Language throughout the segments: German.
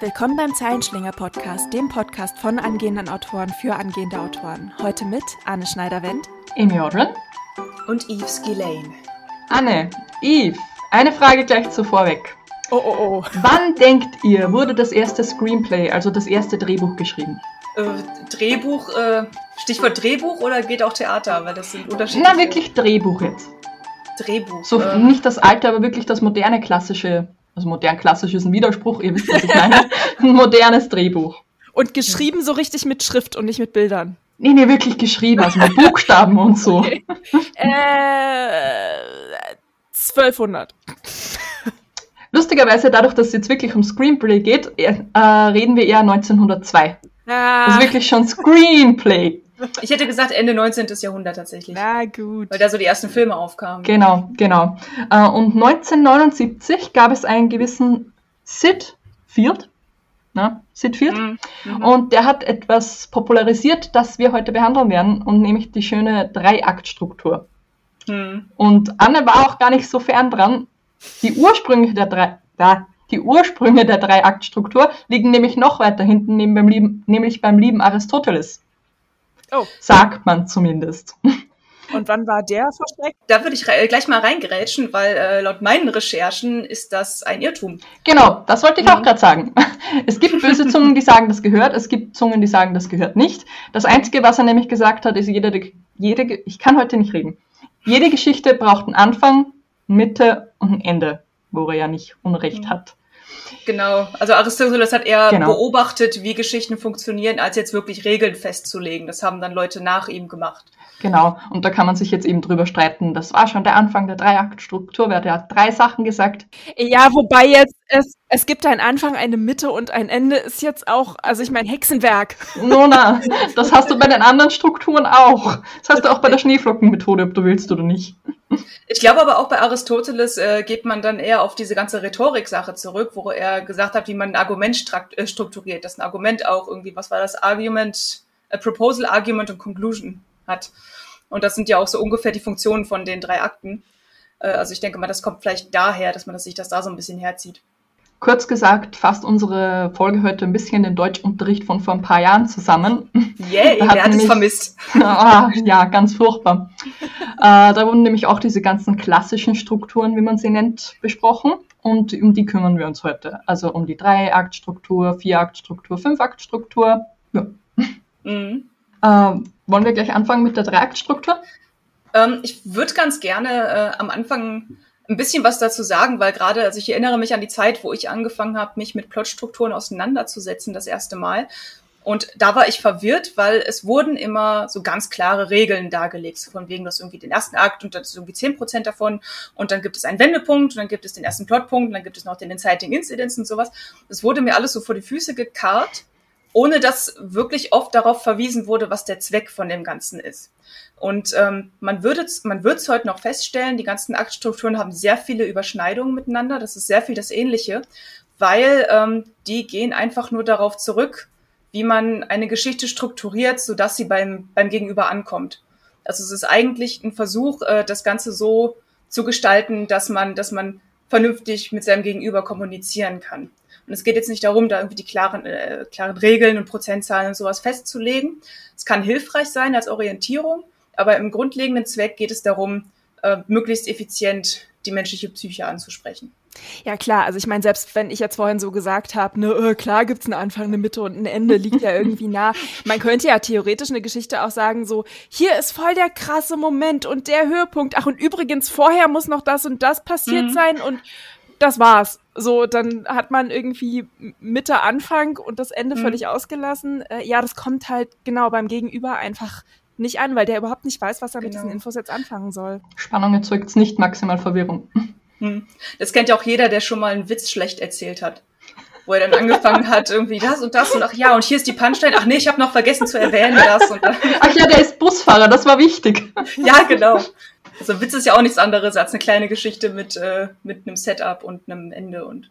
Willkommen beim Zeilenschlinger Podcast, dem Podcast von angehenden Autoren für angehende Autoren. Heute mit Anne Schneider-Wendt, Amy Odrin und Yves Gillane. Anne, Yves, eine Frage gleich zuvor weg. Oh, oh, oh. Wann denkt ihr, wurde das erste Screenplay, also das erste Drehbuch geschrieben? Äh, Drehbuch, äh, Stichwort Drehbuch oder geht auch Theater? Weil das sind unterschiedliche. Na, wirklich Drehbuch jetzt. Drehbuch. So, äh, nicht das alte, aber wirklich das moderne klassische. Also modern klassisch ist ein Widerspruch, ihr wisst, was ich meine. ein modernes Drehbuch. Und geschrieben so richtig mit Schrift und nicht mit Bildern. Nee, nee, wirklich geschrieben, also mit Buchstaben und so. Okay. Äh, 1200. Lustigerweise, dadurch, dass es jetzt wirklich um Screenplay geht, äh, reden wir eher 1902. Ah, Das ist wirklich schon Screenplay. Ich hätte gesagt Ende 19. Jahrhundert tatsächlich. na gut. Weil da so die ersten Filme aufkamen. Genau, genau. Äh, Und 1979 gab es einen gewissen Sid Field. Na, Sid Field. Mhm. Mhm. Und der hat etwas popularisiert, das wir heute behandeln werden, und nämlich die schöne Dreiaktstruktur. Mhm. Und Anne war auch gar nicht so fern dran. Die Ursprünge der drei, da, die Ursprünge der Dreiaktstruktur liegen nämlich noch weiter hinten, neben beim lieben, nämlich beim lieben Aristoteles. Oh. Sagt man zumindest. Und wann war der versteckt? Da würde ich gleich mal reingerätschen, weil äh, laut meinen Recherchen ist das ein Irrtum. Genau, das wollte ich auch Mhm. gerade sagen. Es gibt böse Zungen, die sagen, das gehört, es gibt Zungen, die sagen, das gehört nicht. Das Einzige, was er nämlich gesagt hat, ist, jede, jede, Ge- ich kann heute nicht reden. Jede Geschichte braucht einen Anfang, Mitte und ein Ende, wo er ja nicht Unrecht Mhm. hat. Genau. Also Aristoteles hat eher Genau. beobachtet, wie Geschichten funktionieren, als jetzt wirklich Regeln festzulegen. Das haben dann Leute nach ihm gemacht. Genau, und da kann man sich jetzt eben drüber streiten. Das war schon der Anfang der Dreiaktstruktur, wer hat drei Sachen gesagt. Ja, wobei jetzt es, es gibt einen Anfang, eine Mitte und ein Ende ist jetzt auch, also ich meine Hexenwerk. Nona, das hast du bei den anderen Strukturen auch. Das hast du auch bei der Schneeflockenmethode, ob du willst oder nicht. Ich glaube aber auch bei Aristoteles äh, geht man dann eher auf diese ganze Rhetorik-Sache zurück, wo er gesagt hat, wie man ein Argument äh, strukturiert, dass ein Argument auch irgendwie, was war das, Argument, äh, Proposal, Argument und Conclusion hat. Und das sind ja auch so ungefähr die Funktionen von den drei Akten. Äh, also ich denke mal, das kommt vielleicht daher, dass man sich das da so ein bisschen herzieht. Kurz gesagt, fasst unsere Folge heute ein bisschen den Deutschunterricht von vor ein paar Jahren zusammen. Yay, hat wer hat es nämlich- vermisst? ah, ja, ganz furchtbar. Äh, da wurden nämlich auch diese ganzen klassischen Strukturen, wie man sie nennt, besprochen. Und um die kümmern wir uns heute. Also um die Drei-Akt-Struktur, Vier-Akt-Struktur, Fünf-Akt-Struktur. Ja. Mhm. Äh, wollen wir gleich anfangen mit der Drei-Akt-Struktur? Ähm, ich würde ganz gerne äh, am Anfang ein bisschen was dazu sagen, weil gerade, also ich erinnere mich an die Zeit, wo ich angefangen habe, mich mit Plotstrukturen auseinanderzusetzen, das erste Mal. Und da war ich verwirrt, weil es wurden immer so ganz klare Regeln dargelegt, von wegen, das irgendwie den ersten Akt und das ist irgendwie zehn Prozent davon und dann gibt es einen Wendepunkt und dann gibt es den ersten Plotpunkt und dann gibt es noch den Inciting Incidents und sowas. Das wurde mir alles so vor die Füße gekarrt, ohne dass wirklich oft darauf verwiesen wurde, was der Zweck von dem Ganzen ist. Und ähm, man würde man wird es heute noch feststellen, die ganzen Aktstrukturen haben sehr viele Überschneidungen miteinander. Das ist sehr viel das Ähnliche, weil ähm, die gehen einfach nur darauf zurück, wie man eine Geschichte strukturiert, sodass sie beim, beim Gegenüber ankommt. Also es ist eigentlich ein Versuch, äh, das Ganze so zu gestalten, dass man, dass man vernünftig mit seinem Gegenüber kommunizieren kann. Und es geht jetzt nicht darum, da irgendwie die klaren, äh, klaren Regeln und Prozentzahlen und sowas festzulegen. Es kann hilfreich sein als Orientierung, aber im grundlegenden Zweck geht es darum, äh, möglichst effizient die menschliche Psyche anzusprechen. Ja klar, also ich meine, selbst wenn ich jetzt vorhin so gesagt habe, ne, äh, klar gibt's einen Anfang, eine Mitte und ein Ende, liegt ja irgendwie nah. Man könnte ja theoretisch eine Geschichte auch sagen, so, hier ist voll der krasse Moment und der Höhepunkt. Ach, und übrigens, vorher muss noch das und das passiert Mhm. sein und das war's. So, dann hat man irgendwie Mitte, Anfang und das Ende Mhm. völlig ausgelassen. Äh, ja, das kommt halt genau beim Gegenüber einfach nicht an, weil der überhaupt nicht weiß, was er mit Genau. diesen Infos jetzt anfangen soll. Spannung erzeugt nicht, maximal Verwirrung. Hm. Das kennt ja auch jeder, der schon mal einen Witz schlecht erzählt hat. Wo er dann angefangen hat, irgendwie das und das und ach ja, und hier ist die Punchline. Ach nee, ich habe noch vergessen zu erwähnen, das und das. Ach ja, der ist Busfahrer, das war wichtig. Ja, genau. Also ein Witz ist ja auch nichts anderes als eine kleine Geschichte mit, äh, mit einem Setup und einem Ende und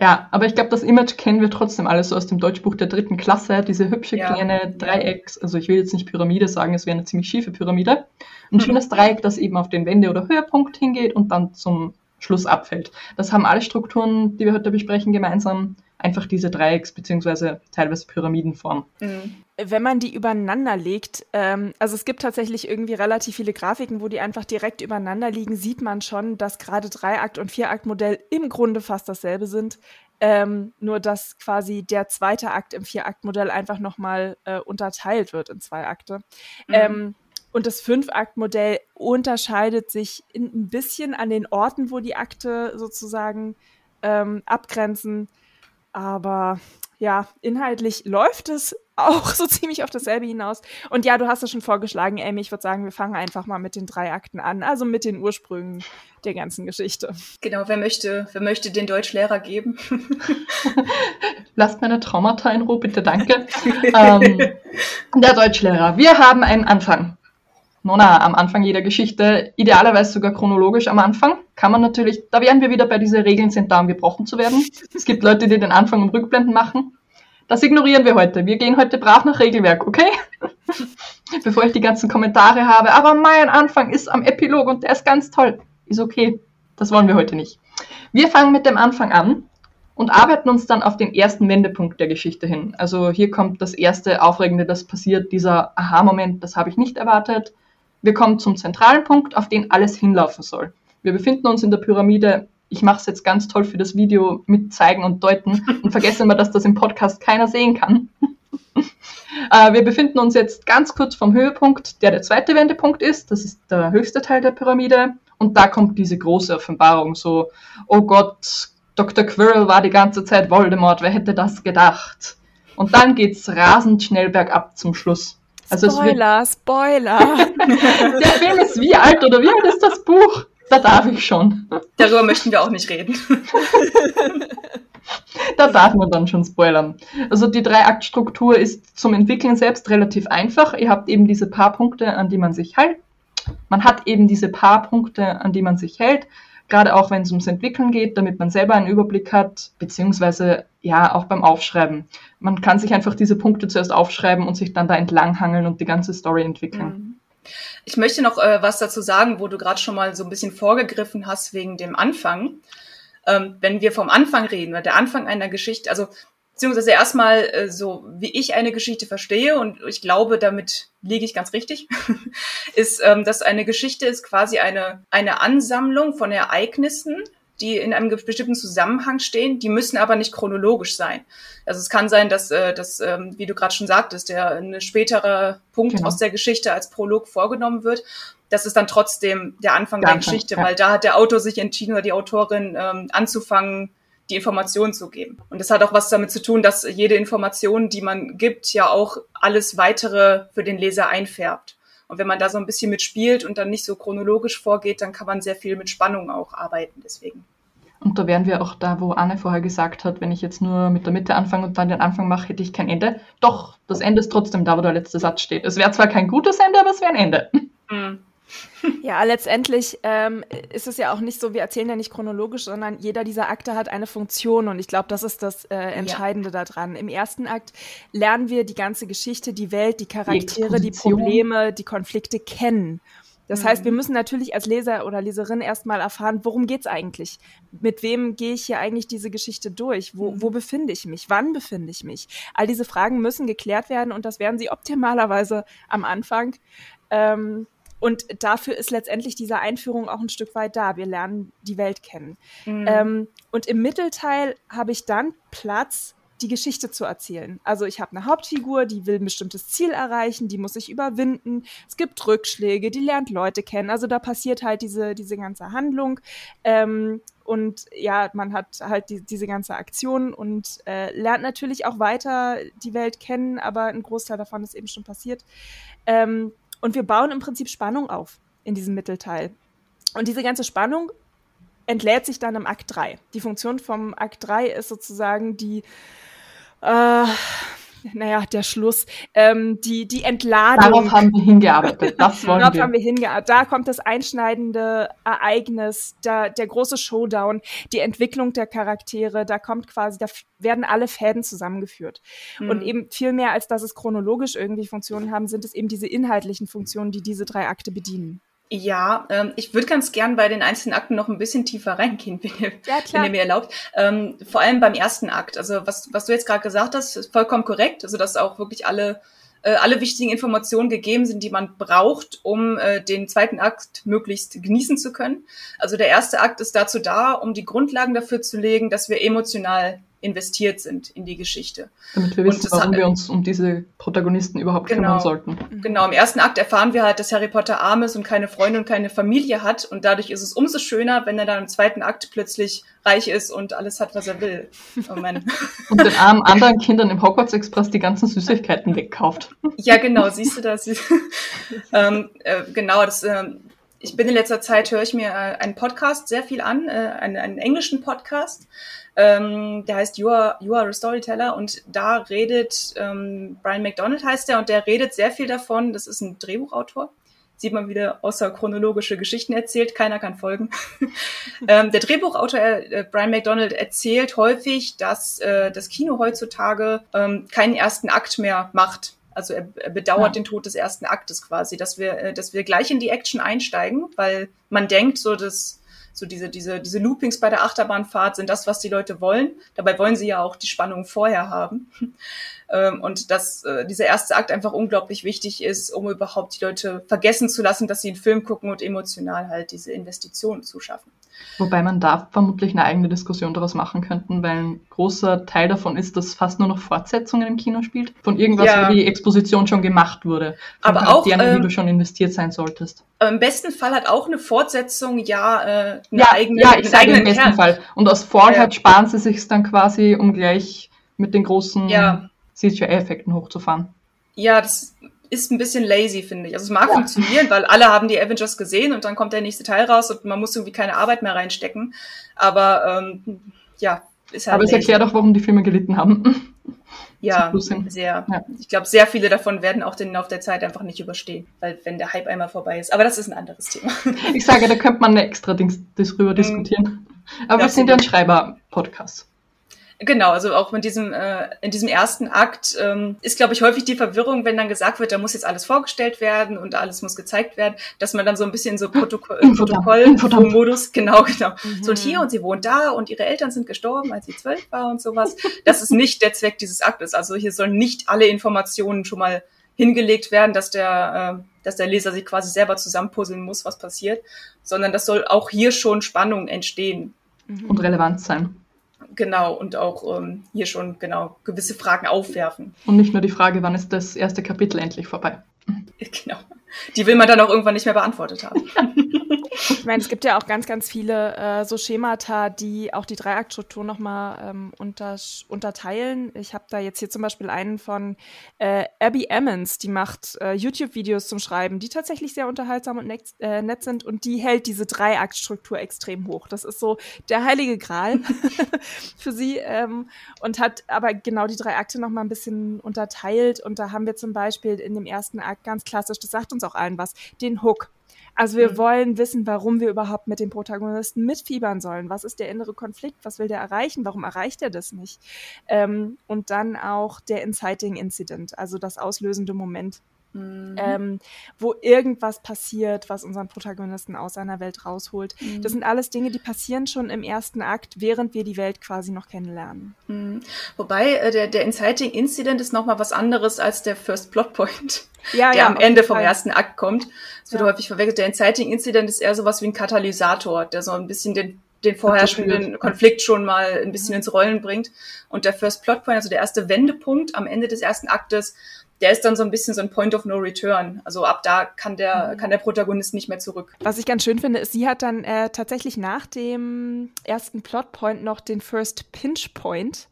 Ja, aber ich glaube, das Image kennen wir trotzdem alles so aus dem Deutschbuch der dritten Klasse. Diese hübsche Ja. kleine Dreiecks, also ich will jetzt nicht Pyramide sagen, es wäre eine ziemlich schiefe Pyramide. Ein Mhm. schönes Dreieck, das eben auf den Wende- oder Höhepunkt hingeht und dann zum Schluss abfällt. Das haben alle Strukturen, die wir heute besprechen, gemeinsam. Einfach diese Dreiecks- bzw. teilweise Pyramidenform. Mhm. Wenn man die übereinander legt, ähm, also es gibt tatsächlich irgendwie relativ viele Grafiken, wo die einfach direkt übereinander liegen, sieht man schon, dass gerade Dreiakt- und Vieraktmodell im Grunde fast dasselbe sind. Ähm, nur dass quasi der zweite Akt im Vieraktmodell einfach nochmal äh, unterteilt wird in zwei Akte. Mhm. Ähm, und das Fünf-Akt-Modell unterscheidet sich ein bisschen an den Orten, wo die Akte sozusagen ähm, abgrenzen. Aber ja, inhaltlich läuft es auch so ziemlich auf dasselbe hinaus. Und ja, du hast es schon vorgeschlagen, Amy. Ich würde sagen, wir fangen einfach mal mit den drei Akten an, also mit den Ursprüngen der ganzen Geschichte. Genau, wer möchte, wer möchte den Deutschlehrer geben? Lasst meine Traumata in Ruhe, bitte, danke. ähm, der Deutschlehrer. Wir haben einen Anfang. Nona, am Anfang jeder Geschichte, idealerweise sogar chronologisch am Anfang, kann man natürlich, da wären wir wieder bei diese Regeln sind da, um gebrochen zu werden. Es gibt Leute, die den Anfang und Rückblenden machen. Das ignorieren wir heute. Wir gehen heute brav nach Regelwerk, okay? Bevor ich die ganzen Kommentare habe. Aber mein Anfang ist am Epilog und der ist ganz toll. Ist okay. Das wollen wir heute nicht. Wir fangen mit dem Anfang an und arbeiten uns dann auf den ersten Wendepunkt der Geschichte hin. Also hier kommt das erste Aufregende, das passiert, dieser Aha-Moment, das habe ich nicht erwartet. Wir kommen zum zentralen Punkt, auf den alles hinlaufen soll. Wir befinden uns in der Pyramide. Ich mache es jetzt ganz toll für das Video mit zeigen und deuten und vergessen immer, dass das im Podcast keiner sehen kann. äh, wir befinden uns jetzt ganz kurz vom Höhepunkt, der der zweite Wendepunkt ist. Das ist der höchste Teil der Pyramide. Und da kommt diese große Offenbarung, so, oh Gott, Dr. Quirrell war die ganze Zeit Voldemort, wer hätte das gedacht? Und dann geht's rasend schnell bergab zum Schluss. Also Spoiler, Spoiler. Der Film ist wie alt oder wie alt ist das Buch? Da darf ich schon. Darüber möchten wir auch nicht reden. da darf man dann schon spoilern. Also die Drei-Akt-Struktur ist zum Entwickeln selbst relativ einfach. Ihr habt eben diese paar Punkte, an die man sich hält. Man hat eben diese paar Punkte, an die man sich hält gerade auch wenn es ums Entwickeln geht, damit man selber einen Überblick hat, beziehungsweise ja auch beim Aufschreiben. Man kann sich einfach diese Punkte zuerst aufschreiben und sich dann da entlanghangeln und die ganze Story entwickeln. Mhm. Ich möchte noch äh, was dazu sagen, wo du gerade schon mal so ein bisschen vorgegriffen hast wegen dem Anfang. Ähm, wenn wir vom Anfang reden, der Anfang einer Geschichte, also beziehungsweise erstmal äh, so, wie ich eine Geschichte verstehe, und ich glaube, damit liege ich ganz richtig, ist, ähm, dass eine Geschichte ist quasi eine, eine Ansammlung von Ereignissen, die in einem bestimmten Zusammenhang stehen, die müssen aber nicht chronologisch sein. Also es kann sein, dass, äh, dass ähm, wie du gerade schon sagtest, der ein späterer Punkt genau. aus der Geschichte als Prolog vorgenommen wird. Das ist dann trotzdem der Anfang der, der Geschichte, ja. weil da hat der Autor sich entschieden oder die Autorin ähm, anzufangen, die Informationen zu geben. Und das hat auch was damit zu tun, dass jede Information, die man gibt, ja auch alles weitere für den Leser einfärbt. Und wenn man da so ein bisschen mitspielt und dann nicht so chronologisch vorgeht, dann kann man sehr viel mit Spannung auch arbeiten. Deswegen. Und da wären wir auch da, wo Anne vorher gesagt hat, wenn ich jetzt nur mit der Mitte anfange und dann den Anfang mache, hätte ich kein Ende. Doch, das Ende ist trotzdem da, wo der letzte Satz steht. Es wäre zwar kein gutes Ende, aber es wäre ein Ende. Mhm. Ja, letztendlich ähm, ist es ja auch nicht so, wir erzählen ja nicht chronologisch, sondern jeder dieser Akte hat eine Funktion und ich glaube, das ist das äh, Entscheidende ja. daran. Im ersten Akt lernen wir die ganze Geschichte, die Welt, die Charaktere, die, die Probleme, die Konflikte kennen. Das heißt, wir mhm. müssen natürlich als Leser oder Leserin erstmal erfahren, worum geht's eigentlich? Mit wem gehe ich hier eigentlich diese Geschichte durch? Wo, wo mhm. befinde ich mich? Wann befinde ich mich? All diese Fragen müssen geklärt werden und das werden sie optimalerweise am Anfang. Ähm, und dafür ist letztendlich diese Einführung auch ein Stück weit da. Wir lernen die Welt kennen. Mhm. Ähm, und im Mittelteil habe ich dann Platz, die Geschichte zu erzählen. Also ich habe eine Hauptfigur, die will ein bestimmtes Ziel erreichen, die muss sich überwinden. Es gibt Rückschläge, die lernt Leute kennen. Also da passiert halt diese, diese ganze Handlung. Ähm, und ja, man hat halt die, diese ganze Aktion und äh, lernt natürlich auch weiter die Welt kennen, aber ein Großteil davon ist eben schon passiert. Ähm, und wir bauen im Prinzip Spannung auf in diesem Mittelteil. Und diese ganze Spannung entlädt sich dann im Akt 3. Die Funktion vom Akt 3 ist sozusagen die, äh, naja, der Schluss, ähm, die, die Entladung. Darauf haben wir hingearbeitet, das wollen Darauf wir. haben wir hingearbeitet. Da kommt das einschneidende Ereignis, da, der große Showdown, die Entwicklung der Charaktere, da kommt quasi, da werden alle Fäden zusammengeführt. Mhm. Und eben viel mehr, als dass es chronologisch irgendwie Funktionen haben, sind es eben diese inhaltlichen Funktionen, die diese drei Akte bedienen. Ja, ähm, ich würde ganz gern bei den einzelnen Akten noch ein bisschen tiefer reingehen, wenn ihr, ja, wenn ihr mir erlaubt. Ähm, vor allem beim ersten Akt. Also was, was du jetzt gerade gesagt hast, ist vollkommen korrekt. Also dass auch wirklich alle äh, alle wichtigen Informationen gegeben sind, die man braucht, um äh, den zweiten Akt möglichst genießen zu können. Also der erste Akt ist dazu da, um die Grundlagen dafür zu legen, dass wir emotional investiert sind in die Geschichte. Damit wir wissen, warum hat, wir uns um diese Protagonisten überhaupt genau, kümmern sollten. Genau, im ersten Akt erfahren wir halt, dass Harry Potter arm ist und keine Freunde und keine Familie hat und dadurch ist es umso schöner, wenn er dann im zweiten Akt plötzlich reich ist und alles hat, was er will. Oh und den armen anderen Kindern im Hogwarts Express die ganzen Süßigkeiten wegkauft. Ja, genau, siehst du das? ähm, äh, genau, das äh, ich bin in letzter Zeit, höre ich mir äh, einen Podcast sehr viel an, äh, einen, einen englischen Podcast, ähm, der heißt you are, you are a Storyteller und da redet, ähm, Brian McDonald heißt der und der redet sehr viel davon, das ist ein Drehbuchautor, sieht man wieder außer chronologische Geschichten erzählt, keiner kann folgen. ähm, der Drehbuchautor äh, Brian McDonald erzählt häufig, dass äh, das Kino heutzutage ähm, keinen ersten Akt mehr macht. Also er, er bedauert ja. den Tod des ersten Aktes quasi, dass wir, äh, dass wir gleich in die Action einsteigen, weil man denkt, so dass so diese, diese, diese Loopings bei der Achterbahnfahrt sind das, was die Leute wollen. Dabei wollen sie ja auch die Spannung vorher haben. Ähm, und dass äh, dieser erste Akt einfach unglaublich wichtig ist, um überhaupt die Leute vergessen zu lassen, dass sie einen Film gucken und emotional halt diese Investitionen zu schaffen. Wobei man da vermutlich eine eigene Diskussion daraus machen könnten, weil ein großer Teil davon ist, dass fast nur noch Fortsetzungen im Kino spielt. Von irgendwas, ja. wo die Exposition schon gemacht wurde. Von Aber auch, ähm, du schon investiert sein solltest. Im besten Fall hat auch eine Fortsetzung ja äh, eine ja, eigene, ja, ich sage im besten Kern. Fall. Und aus Vorteil ja. sparen sie sich dann quasi, um gleich mit den großen ja. CGI-Effekten hochzufahren. Ja, das ist ein bisschen lazy, finde ich. Also es mag ja. funktionieren, weil alle haben die Avengers gesehen und dann kommt der nächste Teil raus und man muss irgendwie keine Arbeit mehr reinstecken. Aber ähm, ja, ist halt. Aber es erklärt auch, warum die Filme gelitten haben. Ja, sehr. Ja. Ich glaube, sehr viele davon werden auch den Lauf der Zeit einfach nicht überstehen, weil wenn der Hype einmal vorbei ist. Aber das ist ein anderes Thema. Ich sage, da könnte man eine extra Dings darüber mhm. diskutieren. Aber ja, wir sind ja ein Schreiber-Podcast. Genau, also auch in diesem, äh, in diesem ersten Akt ähm, ist, glaube ich, häufig die Verwirrung, wenn dann gesagt wird, da muss jetzt alles vorgestellt werden und alles muss gezeigt werden, dass man dann so ein bisschen so Protokoll, Protokoll-Modus, genau, genau. Mhm. So und hier und sie wohnt da und ihre Eltern sind gestorben, als sie zwölf war und sowas. Das ist nicht der Zweck dieses Aktes. Also hier sollen nicht alle Informationen schon mal hingelegt werden, dass der, äh, dass der Leser sich quasi selber zusammenpuzzeln muss, was passiert, sondern das soll auch hier schon Spannung entstehen. Und relevant sein. Genau, und auch ähm, hier schon genau gewisse Fragen aufwerfen. Und nicht nur die Frage, wann ist das erste Kapitel endlich vorbei? Genau. Die will man dann auch irgendwann nicht mehr beantwortet haben. ich meine, es gibt ja auch ganz, ganz viele äh, so Schemata, die auch die Dreiaktstruktur nochmal ähm, unter, unterteilen. Ich habe da jetzt hier zum Beispiel einen von äh, Abby Emmons, die macht äh, YouTube-Videos zum Schreiben, die tatsächlich sehr unterhaltsam und nett, äh, nett sind und die hält diese Dreiaktstruktur extrem hoch. Das ist so der heilige Gral für sie ähm, und hat aber genau die drei Akte nochmal ein bisschen unterteilt und da haben wir zum Beispiel in dem ersten Akt ganz klassisch, das sagt uns auch allen was, den Hook. Also wir mhm. wollen wissen, warum wir überhaupt mit dem Protagonisten mitfiebern sollen. Was ist der innere Konflikt? Was will der erreichen? Warum erreicht er das nicht? Ähm, und dann auch der Inciting Incident, also das auslösende Moment. Mhm. Ähm, wo irgendwas passiert, was unseren Protagonisten aus seiner Welt rausholt. Mhm. Das sind alles Dinge, die passieren schon im ersten Akt, während wir die Welt quasi noch kennenlernen. Mhm. Wobei äh, der, der Inciting Incident ist nochmal was anderes als der First Plot Point, ja, der ja, am Ende vom Fall. ersten Akt kommt. Das wird ja. häufig verwechselt. Der Inciting Incident ist eher sowas wie ein Katalysator, der so ein bisschen den den vorherrschenden Konflikt schon mal ein bisschen ins Rollen bringt. Und der First Plot Point, also der erste Wendepunkt am Ende des ersten Aktes, der ist dann so ein bisschen so ein Point of No Return. Also ab da kann der, mhm. kann der Protagonist nicht mehr zurück. Was ich ganz schön finde, ist, sie hat dann äh, tatsächlich nach dem ersten Plotpoint noch den First Pinch Point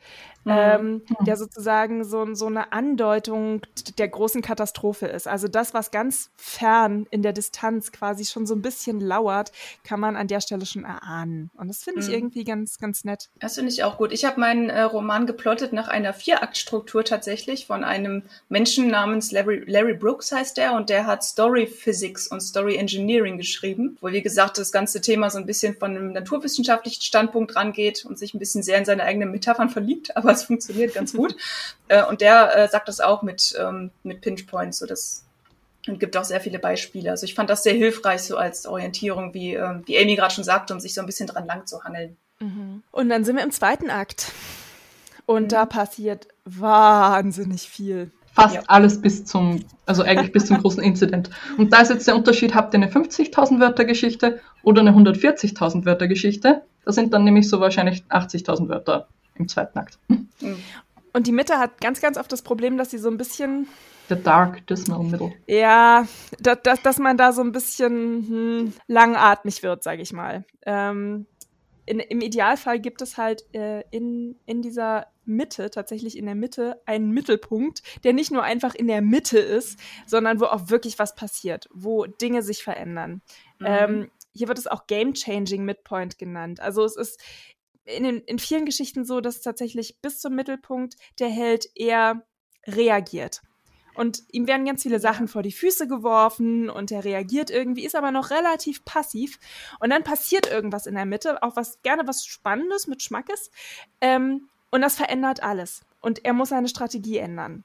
mhm. ähm, mhm. der sozusagen so, so eine Andeutung der großen Katastrophe ist. Also das, was ganz fern in der Distanz quasi schon so ein bisschen lauert, kann man an der Stelle schon erahnen. Und das finde ich mhm. irgendwie ganz, ganz nett. Das finde ich auch gut. Ich habe meinen äh, Roman geplottet nach einer Vieraktstruktur tatsächlich von einem Menschen namens Larry, Larry Brooks heißt der und der hat Story Physics und Story Engineering geschrieben, wo wie gesagt das ganze Thema so ein bisschen von einem naturwissenschaftlichen Standpunkt rangeht und sich ein bisschen sehr in seine eigenen Metaphern verliebt, aber es funktioniert ganz gut. Äh, und der äh, sagt das auch mit, ähm, mit Pinch Points, so dass und gibt auch sehr viele Beispiele. Also ich fand das sehr hilfreich so als Orientierung, wie, äh, wie Amy gerade schon sagte, um sich so ein bisschen dran lang zu hangeln. Mhm. Und dann sind wir im zweiten Akt. Und mhm. da passiert wahnsinnig viel. Fast ja. alles bis zum, also eigentlich bis zum großen Incident. Und da ist jetzt der Unterschied, habt ihr eine 50.000 Wörter Geschichte oder eine 140.000 Wörter Geschichte? Das sind dann nämlich so wahrscheinlich 80.000 Wörter im zweiten Akt. Und die Mitte hat ganz, ganz oft das Problem, dass sie so ein bisschen The Dark Dismal Middle. Ja, dass, dass, dass man da so ein bisschen hm, langatmig wird, sage ich mal. Ähm, in, Im Idealfall gibt es halt äh, in, in dieser Mitte, tatsächlich in der Mitte, einen Mittelpunkt, der nicht nur einfach in der Mitte ist, sondern wo auch wirklich was passiert, wo Dinge sich verändern. Mhm. Ähm, hier wird es auch Game-Changing Midpoint genannt. Also es ist in, den, in vielen Geschichten so, dass tatsächlich bis zum Mittelpunkt der Held eher reagiert. Und ihm werden ganz viele Sachen vor die Füße geworfen und er reagiert irgendwie, ist aber noch relativ passiv. Und dann passiert irgendwas in der Mitte, auch was gerne was Spannendes mit Schmackes. Ähm, und das verändert alles. Und er muss seine Strategie ändern.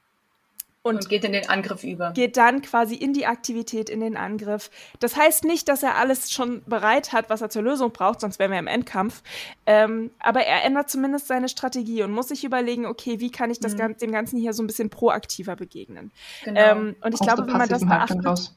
Und, und, geht in den Angriff über. Geht dann quasi in die Aktivität, in den Angriff. Das heißt nicht, dass er alles schon bereit hat, was er zur Lösung braucht, sonst wären wir im Endkampf. Ähm, aber er ändert zumindest seine Strategie und muss sich überlegen, okay, wie kann ich das mhm. dem Ganzen hier so ein bisschen proaktiver begegnen. Genau. Ähm, und ich Aus glaube, wenn man das beachtet,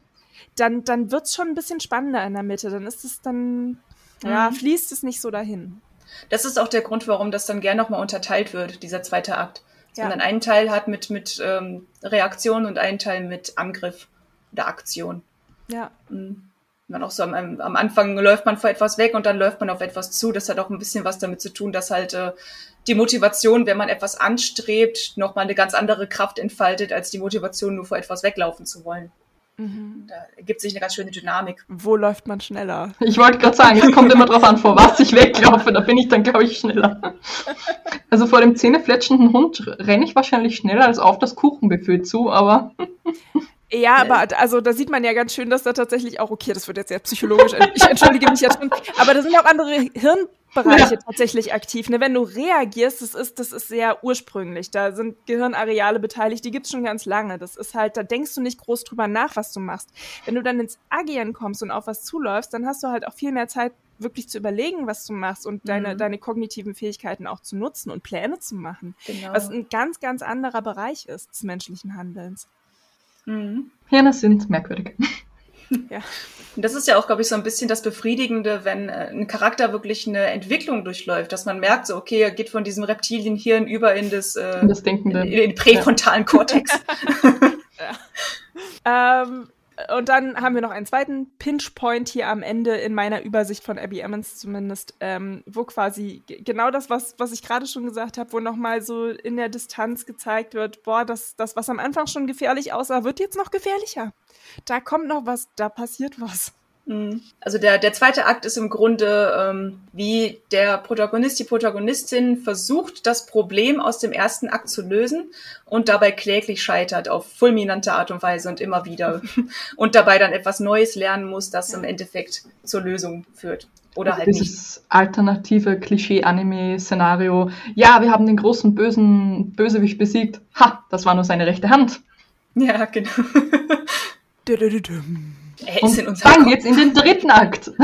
dann, dann wird es schon ein bisschen spannender in der Mitte. Dann ist es dann, mhm. ja, fließt es nicht so dahin. Das ist auch der Grund, warum das dann gern nochmal unterteilt wird, dieser zweite Akt ja. man dann einen Teil hat mit, mit ähm, Reaktion und einen Teil mit Angriff oder Aktion. Ja. Mhm. Man auch so am, am Anfang läuft man vor etwas weg und dann läuft man auf etwas zu. Das hat auch ein bisschen was damit zu tun, dass halt äh, die Motivation, wenn man etwas anstrebt, nochmal eine ganz andere Kraft entfaltet, als die Motivation, nur vor etwas weglaufen zu wollen. Mhm. Da ergibt sich eine ganz schöne Dynamik. Wo läuft man schneller? Ich wollte gerade sagen, es kommt immer darauf an, vor was ich weglaufe, da bin ich dann, glaube ich, schneller. Also vor dem zähnefletschenden Hund renne ich wahrscheinlich schneller als auf das Kuchenbuffet zu, aber. Ja, aber also da sieht man ja ganz schön, dass da tatsächlich auch, okay, das wird jetzt sehr psychologisch, ich entschuldige mich jetzt schon, aber da sind auch andere Hirn, Bereiche ja. tatsächlich aktiv. Ne? Wenn du reagierst, das ist, das ist sehr ursprünglich. Da sind Gehirnareale beteiligt, die gibt's schon ganz lange. Das ist halt, da denkst du nicht groß drüber nach, was du machst. Wenn du dann ins Agieren kommst und auf was zuläufst, dann hast du halt auch viel mehr Zeit, wirklich zu überlegen, was du machst und deine, mhm. deine kognitiven Fähigkeiten auch zu nutzen und Pläne zu machen. Genau. Was ein ganz, ganz anderer Bereich ist des menschlichen Handelns. Mhm. Hirne sind merkwürdig. Ja. Und das ist ja auch, glaube ich, so ein bisschen das Befriedigende, wenn äh, ein Charakter wirklich eine Entwicklung durchläuft, dass man merkt, so, okay, er geht von diesem Reptilienhirn über in das, äh, in, das Denkende. in, in den präfrontalen ja. Kortex. ja. ähm, und dann haben wir noch einen zweiten Pinch-Point hier am Ende in meiner Übersicht von Abby Emmons zumindest, ähm, wo quasi genau das, was, was ich gerade schon gesagt habe, wo nochmal so in der Distanz gezeigt wird, boah, das, das, was am Anfang schon gefährlich aussah, wird jetzt noch gefährlicher da kommt noch was, da passiert was. Mhm. Also der, der zweite Akt ist im Grunde, ähm, wie der Protagonist, die Protagonistin versucht, das Problem aus dem ersten Akt zu lösen und dabei kläglich scheitert auf fulminante Art und Weise und immer wieder und dabei dann etwas Neues lernen muss, das im Endeffekt zur Lösung führt. Oder also halt dieses nicht. alternative Klischee-Anime-Szenario. Ja, wir haben den großen bösen Bösewicht besiegt. Ha, das war nur seine rechte Hand. Ja, genau. Er ist in dann geht's in den dritten Akt.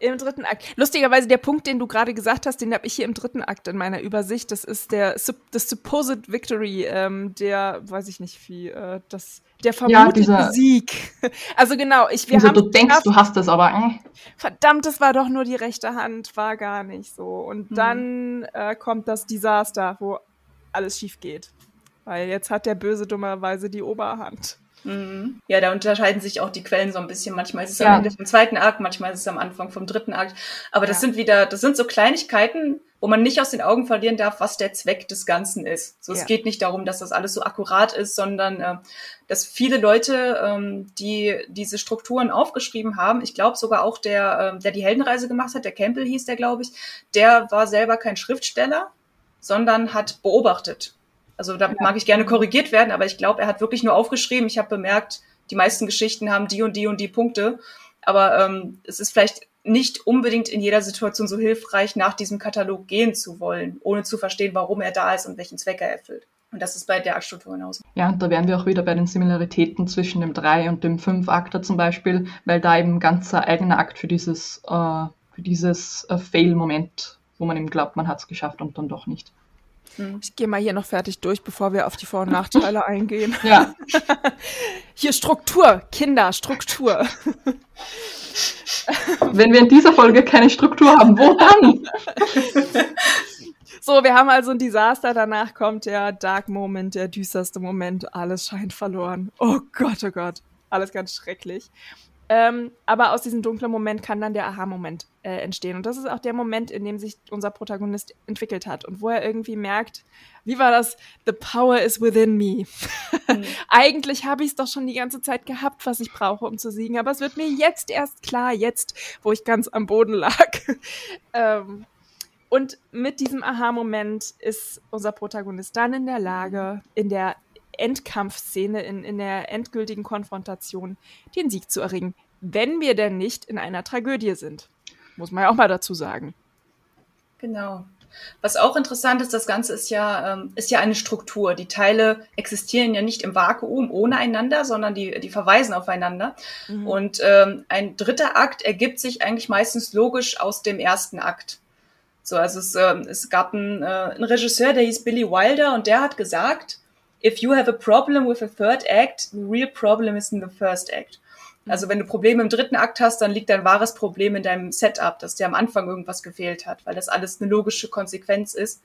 Im dritten Akt. Lustigerweise, der Punkt, den du gerade gesagt hast, den habe ich hier im dritten Akt in meiner Übersicht. Das ist der das Supposed Victory, ähm, der, weiß ich nicht wie, äh, das, der vermutete ja, Sieg. Also genau, ich wir also, haben. Du denkst, du hast es, aber. Äh. Verdammt, das war doch nur die rechte Hand, war gar nicht so. Und mhm. dann äh, kommt das Desaster, wo alles schief geht. Weil jetzt hat der Böse dummerweise die Oberhand. Mhm. Ja, da unterscheiden sich auch die Quellen so ein bisschen. Manchmal ist es ja. am Ende vom zweiten Akt, manchmal ist es am Anfang vom dritten Akt. Aber das ja. sind wieder, das sind so Kleinigkeiten, wo man nicht aus den Augen verlieren darf, was der Zweck des Ganzen ist. So, ja. es geht nicht darum, dass das alles so akkurat ist, sondern äh, dass viele Leute, ähm, die diese Strukturen aufgeschrieben haben, ich glaube sogar auch der, äh, der die Heldenreise gemacht hat, der Campbell hieß der, glaube ich, der war selber kein Schriftsteller, sondern hat beobachtet also da mag ich gerne korrigiert werden, aber ich glaube, er hat wirklich nur aufgeschrieben. Ich habe bemerkt, die meisten Geschichten haben die und die und die Punkte. Aber ähm, es ist vielleicht nicht unbedingt in jeder Situation so hilfreich, nach diesem Katalog gehen zu wollen, ohne zu verstehen, warum er da ist und welchen Zweck er erfüllt. Und das ist bei der Aktstruktur genauso. Ja, und da wären wir auch wieder bei den Similaritäten zwischen dem 3 und dem 5 Akter zum Beispiel, weil da eben ein eigener Akt für dieses, äh, für dieses äh, Fail-Moment, wo man eben glaubt, man hat es geschafft und dann doch nicht. Hm. Ich gehe mal hier noch fertig durch, bevor wir auf die Vor- und Nachteile eingehen. Ja. hier Struktur, Kinder, Struktur. Wenn wir in dieser Folge keine Struktur haben, wo dann? So, wir haben also ein Desaster, danach kommt der Dark Moment, der düsterste Moment, alles scheint verloren. Oh Gott, oh Gott, alles ganz schrecklich. Ähm, aber aus diesem dunklen Moment kann dann der Aha-Moment äh, entstehen. Und das ist auch der Moment, in dem sich unser Protagonist entwickelt hat und wo er irgendwie merkt, wie war das? The power is within me. Mhm. Eigentlich habe ich es doch schon die ganze Zeit gehabt, was ich brauche, um zu siegen. Aber es wird mir jetzt erst klar, jetzt, wo ich ganz am Boden lag. ähm, und mit diesem Aha-Moment ist unser Protagonist dann in der Lage, in der Endkampfszene, in, in der endgültigen Konfrontation, den Sieg zu erringen. Wenn wir denn nicht in einer Tragödie sind. Muss man ja auch mal dazu sagen. Genau. Was auch interessant ist, das Ganze ist ja, ähm, ist ja eine Struktur. Die Teile existieren ja nicht im Vakuum ohne einander, sondern die, die verweisen aufeinander. Mhm. Und ähm, ein dritter Akt ergibt sich eigentlich meistens logisch aus dem ersten Akt. So, also es, äh, es gab einen, äh, einen Regisseur, der hieß Billy Wilder und der hat gesagt, if you have a problem with a third act, the real problem is in the first act. Also wenn du Probleme im dritten Akt hast, dann liegt dein wahres Problem in deinem Setup, dass dir am Anfang irgendwas gefehlt hat, weil das alles eine logische Konsequenz ist.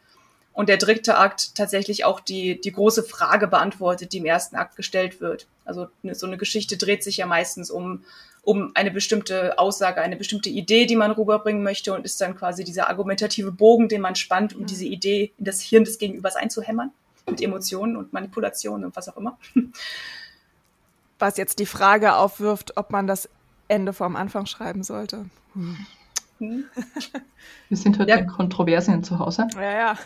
Und der dritte Akt tatsächlich auch die, die große Frage beantwortet, die im ersten Akt gestellt wird. Also so eine Geschichte dreht sich ja meistens um um eine bestimmte Aussage, eine bestimmte Idee, die man rüberbringen möchte und ist dann quasi dieser argumentative Bogen, den man spannt, um mhm. diese Idee in das Hirn des Gegenübers einzuhämmern mit Emotionen und Manipulationen und was auch immer. Was jetzt die Frage aufwirft, ob man das Ende vom Anfang schreiben sollte. Hm. hm. Wir sind heute ja. in Kontroversien zu Hause. Ja, ja.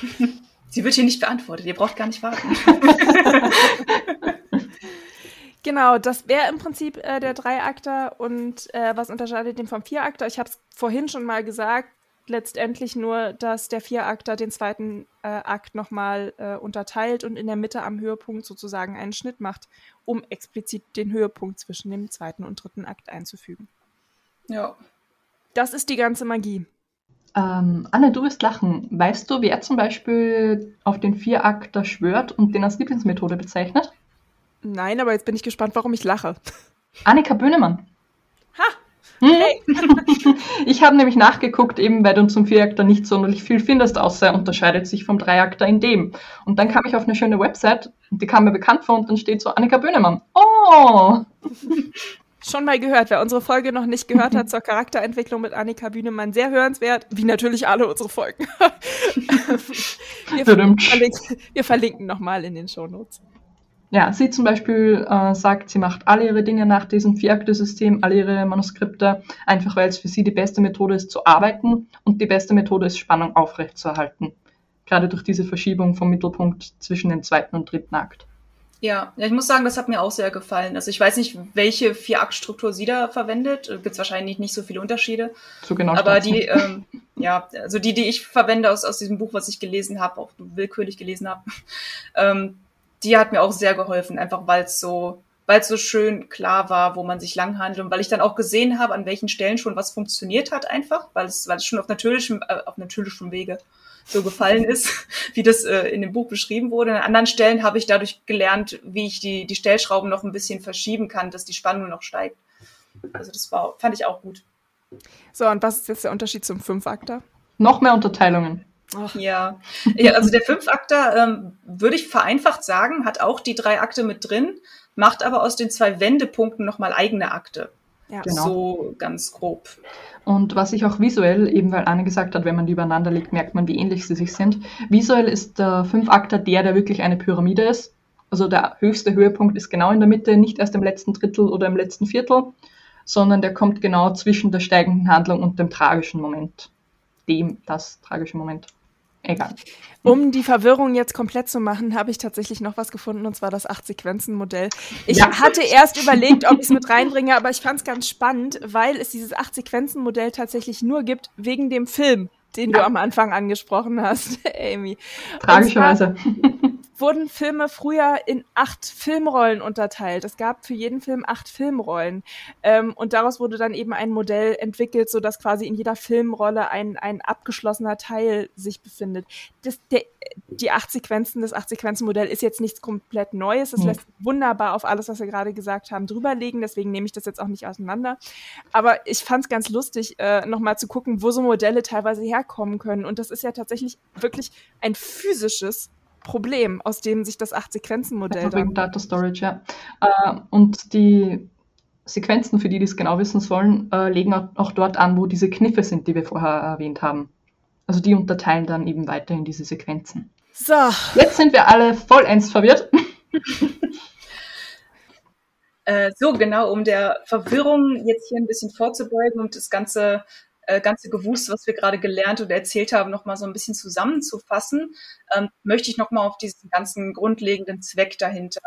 Sie wird hier nicht beantwortet. Ihr braucht gar nicht warten. Genau, das wäre im Prinzip äh, der Dreiakter und äh, was unterscheidet den vom Vierakter? Ich habe es vorhin schon mal gesagt, letztendlich nur, dass der Vierakter den zweiten äh, Akt nochmal äh, unterteilt und in der Mitte am Höhepunkt sozusagen einen Schnitt macht, um explizit den Höhepunkt zwischen dem zweiten und dritten Akt einzufügen. Ja. Das ist die ganze Magie. Ähm, Anne, du wirst lachen. Weißt du, wer zum Beispiel auf den Vierakter schwört und den als Lieblingsmethode bezeichnet? Nein, aber jetzt bin ich gespannt, warum ich lache. Annika Böhnemann. Ha! Hey. ich habe nämlich nachgeguckt, eben weil du zum Vierakter nicht sonderlich viel findest, außer er unterscheidet sich vom Dreiakter in dem. Und dann kam ich auf eine schöne Website, die kam mir bekannt vor und dann steht so Annika Böhnemann. Oh! Schon mal gehört. Wer unsere Folge noch nicht gehört hat zur Charakterentwicklung mit Annika Bühnemann, sehr hörenswert, wie natürlich alle unsere Folgen. wir, verlinken, wir verlinken nochmal in den Shownotes. Ja, sie zum Beispiel äh, sagt, sie macht alle ihre Dinge nach diesem Vier-Akte-System, alle ihre Manuskripte, einfach weil es für sie die beste Methode ist zu arbeiten und die beste Methode ist, Spannung aufrechtzuerhalten. Gerade durch diese Verschiebung vom Mittelpunkt zwischen dem zweiten und dritten Akt. Ja, ja, ich muss sagen, das hat mir auch sehr gefallen. Also ich weiß nicht, welche Vier-Akt-Struktur sie da verwendet. Gibt es wahrscheinlich nicht so viele Unterschiede. So genau. Aber die, ähm, ja, also die, die ich verwende aus, aus diesem Buch, was ich gelesen habe, auch willkürlich gelesen habe, ähm, die hat mir auch sehr geholfen, einfach weil es so, weil es so schön klar war, wo man sich langhandelt und weil ich dann auch gesehen habe, an welchen Stellen schon was funktioniert hat, einfach, weil es, weil es schon auf natürlichem, äh, auf natürlichem Wege so gefallen ist, wie das äh, in dem Buch beschrieben wurde. An anderen Stellen habe ich dadurch gelernt, wie ich die, die Stellschrauben noch ein bisschen verschieben kann, dass die Spannung noch steigt. Also das war, fand ich auch gut. So, und was ist jetzt der Unterschied zum Fünfakter? Noch mehr Unterteilungen. Ach. Ja. ja, also der Fünfakter, ähm, würde ich vereinfacht sagen, hat auch die drei Akte mit drin, macht aber aus den zwei Wendepunkten nochmal eigene Akte. Ja. Genau. So ganz grob. Und was ich auch visuell, eben weil Anne gesagt hat, wenn man die übereinander legt, merkt man, wie ähnlich sie sich sind. Visuell ist der Fünfakter der, der wirklich eine Pyramide ist. Also der höchste Höhepunkt ist genau in der Mitte, nicht erst im letzten Drittel oder im letzten Viertel, sondern der kommt genau zwischen der steigenden Handlung und dem tragischen Moment. Dem, das tragische Moment. Egal. Um die Verwirrung jetzt komplett zu machen, habe ich tatsächlich noch was gefunden, und zwar das Acht-Sequenzen-Modell. Ich ja. hatte erst überlegt, ob ich es mit reinbringe, aber ich fand es ganz spannend, weil es dieses Acht-Sequenzen-Modell tatsächlich nur gibt wegen dem Film, den ja. du am Anfang angesprochen hast, Amy. Tragischerweise. Wurden Filme früher in acht Filmrollen unterteilt. Es gab für jeden Film acht Filmrollen. Ähm, und daraus wurde dann eben ein Modell entwickelt, so dass quasi in jeder Filmrolle ein, ein abgeschlossener Teil sich befindet. Das, der, die acht Sequenzen, das acht Sequenzen Modell ist jetzt nichts komplett Neues. Es mhm. lässt wunderbar auf alles, was wir gerade gesagt haben, drüberlegen. Deswegen nehme ich das jetzt auch nicht auseinander. Aber ich fand es ganz lustig, äh, nochmal zu gucken, wo so Modelle teilweise herkommen können. Und das ist ja tatsächlich wirklich ein physisches Problem, aus dem sich das Acht-Sequenzen-Modell ja, wegen Data Storage, ja. Äh, und die Sequenzen, für die, die es genau wissen sollen, äh, legen auch dort an, wo diese Kniffe sind, die wir vorher erwähnt haben. Also die unterteilen dann eben weiterhin diese Sequenzen. So. Jetzt sind wir alle vollends verwirrt. äh, so, genau, um der Verwirrung jetzt hier ein bisschen vorzubeugen und das ganze äh, ganze Gewusst, was wir gerade gelernt oder erzählt haben, nochmal so ein bisschen zusammenzufassen, ähm, möchte ich nochmal auf diesen ganzen grundlegenden Zweck dahinter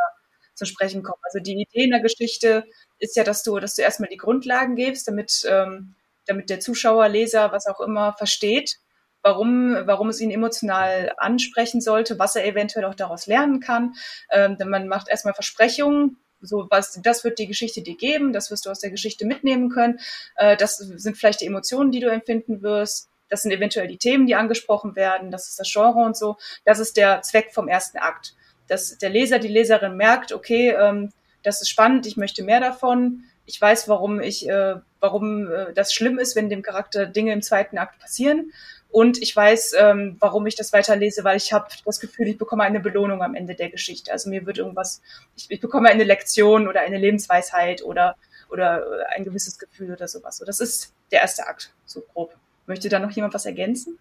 zu sprechen kommen. Also die Idee in der Geschichte ist ja, dass du, dass du erstmal die Grundlagen gibst, damit, ähm, damit der Zuschauer, Leser, was auch immer, versteht, warum, warum es ihn emotional ansprechen sollte, was er eventuell auch daraus lernen kann. Ähm, denn man macht erstmal Versprechungen, so was, das wird die Geschichte dir geben, das wirst du aus der Geschichte mitnehmen können. Äh, das sind vielleicht die Emotionen, die du empfinden wirst. Das sind eventuell die Themen, die angesprochen werden. Das ist das Genre und so. Das ist der Zweck vom ersten Akt. Dass der Leser, die Leserin merkt, okay, ähm, das ist spannend, ich möchte mehr davon. Ich weiß, warum ich, äh, warum äh, das schlimm ist, wenn dem Charakter Dinge im zweiten Akt passieren. Und ich weiß, ähm, warum ich das weiterlese, weil ich habe das Gefühl, ich bekomme eine Belohnung am Ende der Geschichte. Also mir wird irgendwas, ich, ich bekomme eine Lektion oder eine Lebensweisheit oder, oder ein gewisses Gefühl oder sowas. So, das ist der erste Akt, so grob. Möchte da noch jemand was ergänzen?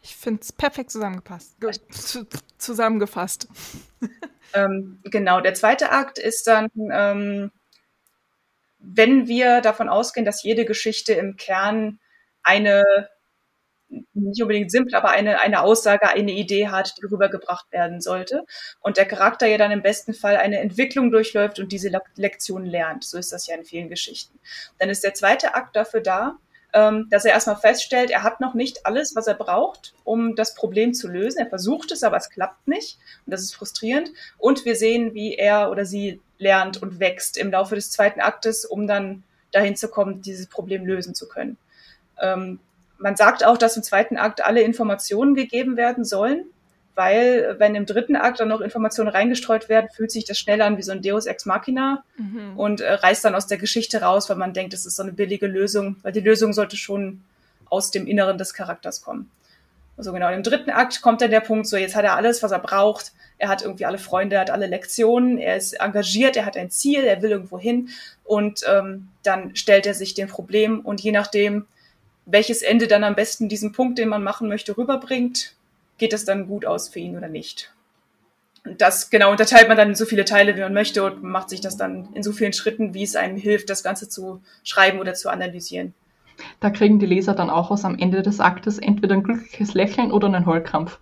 Ich finde es perfekt zusammengepasst. Zusammengefasst. ähm, genau, der zweite Akt ist dann, ähm, wenn wir davon ausgehen, dass jede Geschichte im Kern eine nicht unbedingt simpel, aber eine, eine Aussage, eine Idee hat, die rübergebracht werden sollte. Und der Charakter ja dann im besten Fall eine Entwicklung durchläuft und diese Lektion lernt. So ist das ja in vielen Geschichten. Dann ist der zweite Akt dafür da, ähm, dass er erstmal feststellt, er hat noch nicht alles, was er braucht, um das Problem zu lösen. Er versucht es, aber es klappt nicht. Und das ist frustrierend. Und wir sehen, wie er oder sie lernt und wächst im Laufe des zweiten Aktes, um dann dahin zu kommen, dieses Problem lösen zu können. Man sagt auch, dass im zweiten Akt alle Informationen gegeben werden sollen, weil wenn im dritten Akt dann noch Informationen reingestreut werden, fühlt sich das schnell an wie so ein Deus Ex Machina mhm. und äh, reißt dann aus der Geschichte raus, weil man denkt, das ist so eine billige Lösung, weil die Lösung sollte schon aus dem Inneren des Charakters kommen. Also genau, im dritten Akt kommt dann der Punkt, so jetzt hat er alles, was er braucht. Er hat irgendwie alle Freunde, er hat alle Lektionen, er ist engagiert, er hat ein Ziel, er will irgendwo hin und ähm, dann stellt er sich dem Problem und je nachdem, welches Ende dann am besten diesen Punkt, den man machen möchte, rüberbringt, geht das dann gut aus für ihn oder nicht. Und das genau unterteilt man dann in so viele Teile, wie man möchte und macht sich das dann in so vielen Schritten, wie es einem hilft, das Ganze zu schreiben oder zu analysieren. Da kriegen die Leser dann auch aus am Ende des Aktes entweder ein glückliches Lächeln oder einen Heulkrampf.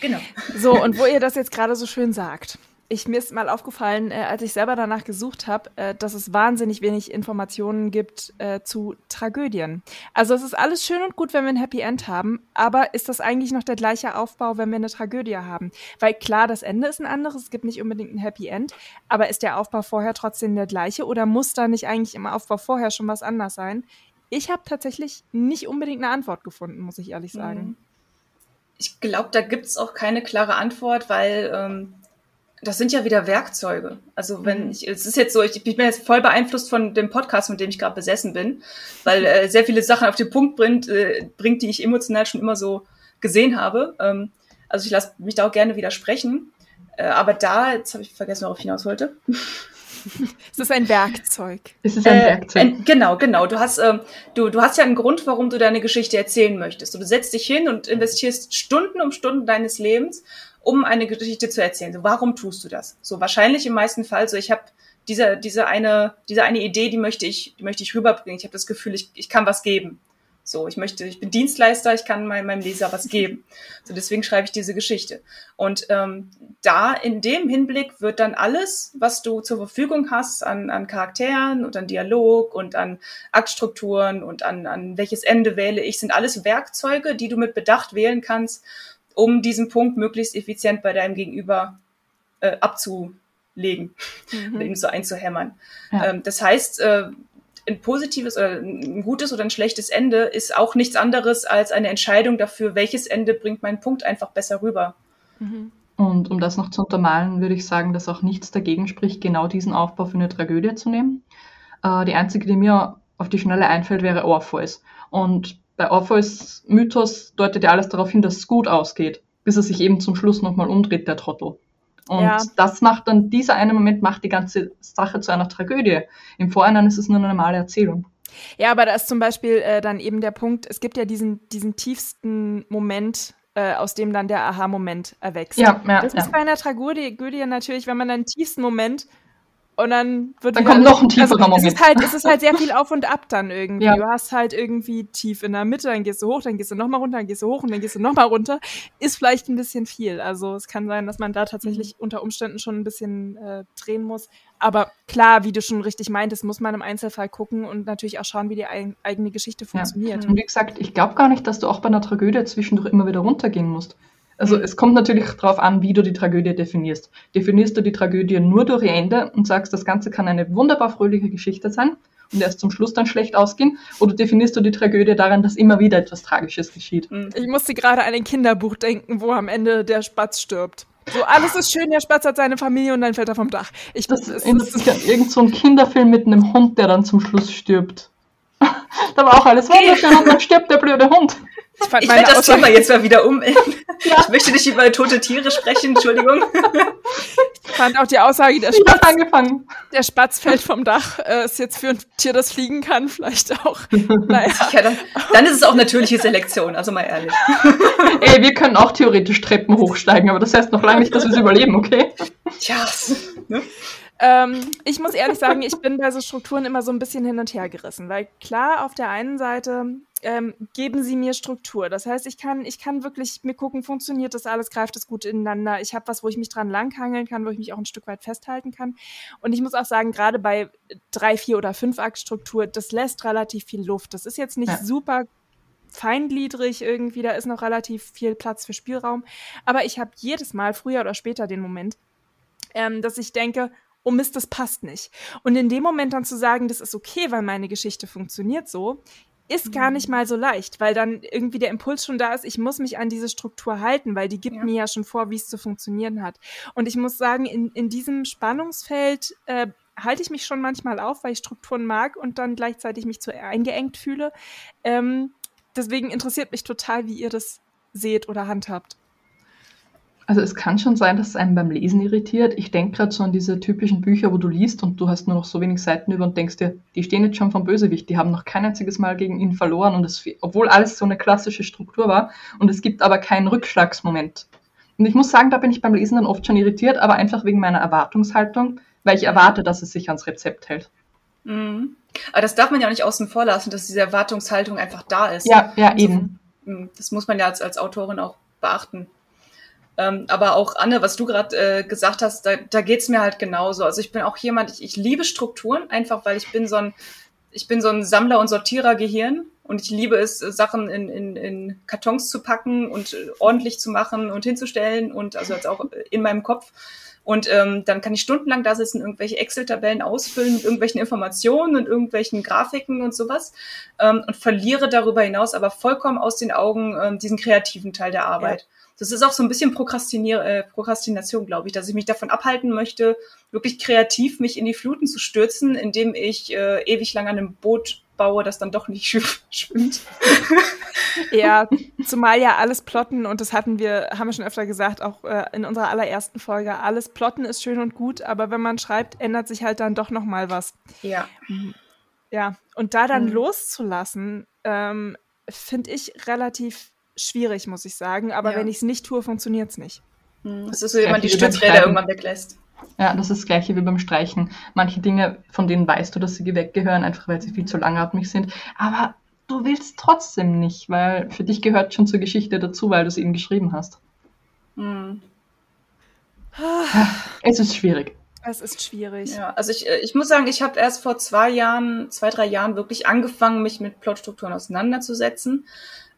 Genau. So, und wo ihr das jetzt gerade so schön sagt, ich, mir ist mal aufgefallen, äh, als ich selber danach gesucht habe, äh, dass es wahnsinnig wenig Informationen gibt äh, zu Tragödien. Also es ist alles schön und gut, wenn wir ein Happy End haben, aber ist das eigentlich noch der gleiche Aufbau, wenn wir eine Tragödie haben? Weil klar, das Ende ist ein anderes, es gibt nicht unbedingt ein Happy End, aber ist der Aufbau vorher trotzdem der gleiche oder muss da nicht eigentlich im Aufbau vorher schon was anders sein? Ich habe tatsächlich nicht unbedingt eine Antwort gefunden, muss ich ehrlich sagen. Mhm. Ich glaube, da gibt es auch keine klare Antwort, weil ähm, das sind ja wieder Werkzeuge. Also wenn mhm. ich, es ist jetzt so, ich, ich bin jetzt voll beeinflusst von dem Podcast, mit dem ich gerade besessen bin, weil äh, sehr viele Sachen auf den Punkt bringt, äh, bringt, die ich emotional schon immer so gesehen habe. Ähm, also ich lasse mich da auch gerne widersprechen. Äh, aber da, jetzt habe ich vergessen, worauf ich hinaus wollte. es ist ein Werkzeug. Es ist ein äh, Werkzeug. Ein, genau, genau. Du hast, ähm, du, du hast ja einen Grund, warum du deine Geschichte erzählen möchtest. du setzt dich hin und investierst Stunden um Stunden deines Lebens um eine Geschichte zu erzählen. So, warum tust du das? So wahrscheinlich im meisten Fall so, ich habe diese, diese eine, diese eine Idee, die möchte ich, die möchte ich rüberbringen. Ich habe das Gefühl, ich, ich kann was geben. So, ich möchte, ich bin Dienstleister, ich kann meinem, meinem Leser was geben. So, deswegen schreibe ich diese Geschichte. Und ähm, da in dem Hinblick wird dann alles, was du zur Verfügung hast an, an Charakteren und an Dialog und an Aktstrukturen und an, an welches Ende wähle ich, sind alles Werkzeuge, die du mit Bedacht wählen kannst, um diesen Punkt möglichst effizient bei deinem Gegenüber äh, abzulegen, mhm. ihm so einzuhämmern. Ja. Ähm, das heißt, äh, ein positives oder ein gutes oder ein schlechtes Ende ist auch nichts anderes als eine Entscheidung dafür, welches Ende bringt meinen Punkt einfach besser rüber. Mhm. Und um das noch zu untermalen, würde ich sagen, dass auch nichts dagegen spricht, genau diesen Aufbau für eine Tragödie zu nehmen. Äh, die einzige, die mir auf die Schnelle einfällt, wäre Orpheus. Und bei Orpheus Mythos deutet ja alles darauf hin, dass es gut ausgeht, bis er sich eben zum Schluss nochmal umdreht, der Trottel. Und ja. das macht dann, dieser eine Moment macht die ganze Sache zu einer Tragödie. Im Vorhinein ist es nur eine normale Erzählung. Ja, aber da ist zum Beispiel äh, dann eben der Punkt, es gibt ja diesen, diesen tiefsten Moment, äh, aus dem dann der Aha-Moment erwächst. Ja, ja, das ist bei einer Tragödie natürlich, wenn man einen tiefsten Moment und dann wird dann kommt noch ein tieferer also, Moment. Es ist, halt, es ist halt sehr viel auf und ab dann irgendwie. Ja. Du hast halt irgendwie tief in der Mitte, dann gehst du hoch, dann gehst du nochmal runter, dann gehst du hoch und dann gehst du nochmal runter. Ist vielleicht ein bisschen viel. Also es kann sein, dass man da tatsächlich mhm. unter Umständen schon ein bisschen äh, drehen muss. Aber klar, wie du schon richtig meintest, muss man im Einzelfall gucken und natürlich auch schauen, wie die ein, eigene Geschichte funktioniert. Ja. Und wie gesagt, ich glaube gar nicht, dass du auch bei einer Tragödie zwischendurch immer wieder runtergehen musst. Also es kommt natürlich darauf an, wie du die Tragödie definierst. Definierst du die Tragödie nur durch ihr Ende und sagst, das Ganze kann eine wunderbar fröhliche Geschichte sein und erst zum Schluss dann schlecht ausgehen? Oder definierst du die Tragödie daran, dass immer wieder etwas Tragisches geschieht? Hm. Ich musste gerade an ein Kinderbuch denken, wo am Ende der Spatz stirbt. So, alles ist schön, der Spatz hat seine Familie und dann fällt er vom Dach. Ich, das erinnert sich an irgendein so Kinderfilm mit einem Hund, der dann zum Schluss stirbt. da war auch alles wunderschön und dann stirbt der blöde Hund. Ich, ich werde das Thema jetzt mal wieder um. Ja. Ich möchte nicht über tote Tiere sprechen, Entschuldigung. Ich fand auch die Aussage, der Spatz, angefangen. der Spatz fällt vom Dach, äh, ist jetzt für ein Tier, das fliegen kann, vielleicht auch. Naja. Ja, dann, dann, ist es auch natürliche Selektion, also mal ehrlich. Ey, wir können auch theoretisch Treppen hochsteigen, aber das heißt noch lange nicht, dass wir es überleben, okay? Tja, ne? Ähm, ich muss ehrlich sagen, ich bin bei so Strukturen immer so ein bisschen hin und her gerissen, weil klar, auf der einen Seite ähm, geben sie mir Struktur. Das heißt, ich kann, ich kann wirklich mir gucken, funktioniert das alles, greift es gut ineinander. Ich habe was, wo ich mich dran langhangeln kann, wo ich mich auch ein Stück weit festhalten kann. Und ich muss auch sagen, gerade bei drei, vier oder fünf Aktstruktur, das lässt relativ viel Luft. Das ist jetzt nicht ja. super feingliedrig irgendwie, da ist noch relativ viel Platz für Spielraum. Aber ich habe jedes Mal, früher oder später, den Moment, ähm, dass ich denke, oh Mist, das passt nicht. Und in dem Moment dann zu sagen, das ist okay, weil meine Geschichte funktioniert so, ist gar nicht mhm. mal so leicht, weil dann irgendwie der Impuls schon da ist, ich muss mich an diese Struktur halten, weil die gibt ja. mir ja schon vor, wie es zu funktionieren hat. Und ich muss sagen, in, in diesem Spannungsfeld äh, halte ich mich schon manchmal auf, weil ich Strukturen mag und dann gleichzeitig mich zu eingeengt fühle. Ähm, deswegen interessiert mich total, wie ihr das seht oder handhabt. Also es kann schon sein, dass es einen beim Lesen irritiert. Ich denke gerade so an diese typischen Bücher, wo du liest und du hast nur noch so wenig Seiten über und denkst dir, die stehen jetzt schon vom Bösewicht, die haben noch kein einziges Mal gegen ihn verloren und es, obwohl alles so eine klassische Struktur war und es gibt aber keinen Rückschlagsmoment. Und ich muss sagen, da bin ich beim Lesen dann oft schon irritiert, aber einfach wegen meiner Erwartungshaltung, weil ich erwarte, dass es sich ans Rezept hält. Mhm. Aber das darf man ja auch nicht außen vor lassen, dass diese Erwartungshaltung einfach da ist. Ja, ja, eben. Mhm. Das muss man ja als, als Autorin auch beachten. Ähm, aber auch Anne, was du gerade äh, gesagt hast, da, da geht mir halt genauso. Also ich bin auch jemand, ich, ich liebe Strukturen, einfach weil ich bin so ein, ich bin so ein Sammler- und Sortierer-Gehirn und ich liebe es, Sachen in, in, in Kartons zu packen und äh, ordentlich zu machen und hinzustellen und also jetzt auch in meinem Kopf. Und ähm, dann kann ich stundenlang da sitzen, irgendwelche Excel-Tabellen ausfüllen mit irgendwelchen Informationen und irgendwelchen Grafiken und sowas ähm, und verliere darüber hinaus aber vollkommen aus den Augen ähm, diesen kreativen Teil der Arbeit. Ja das ist auch so ein bisschen Prokrastinier äh, Prokrastination, glaube ich, dass ich mich davon abhalten möchte, wirklich kreativ mich in die Fluten zu stürzen, indem ich äh, ewig lang an einem Boot baue, das dann doch nicht schwimmt. ja, zumal ja alles Plotten, und das hatten wir, haben wir schon öfter gesagt, auch äh, in unserer allerersten Folge, alles Plotten ist schön und gut, aber wenn man schreibt, ändert sich halt dann doch noch mal was. Ja. Ja, und da dann mhm. loszulassen, ähm, finde ich relativ schwierig, muss ich sagen. Aber ja. wenn ich es nicht tue, funktioniert es nicht. Hm, das ist so, wenn man die Stützräder irgendwann weglässt. Ja, das ist das gleiche wie beim Streichen. Manche Dinge, von denen weißt du, dass sie weggehören, einfach weil sie viel zu langatmig sind. Aber du willst trotzdem nicht, weil für dich gehört schon zur Geschichte dazu, weil du es eben geschrieben hast. Hm. Es ist schwierig. Es ist schwierig. Ja, also ich, äh, ich muss sagen, ich habe erst vor zwei Jahren, zwei, drei Jahren wirklich angefangen, mich mit Plotstrukturen auseinanderzusetzen.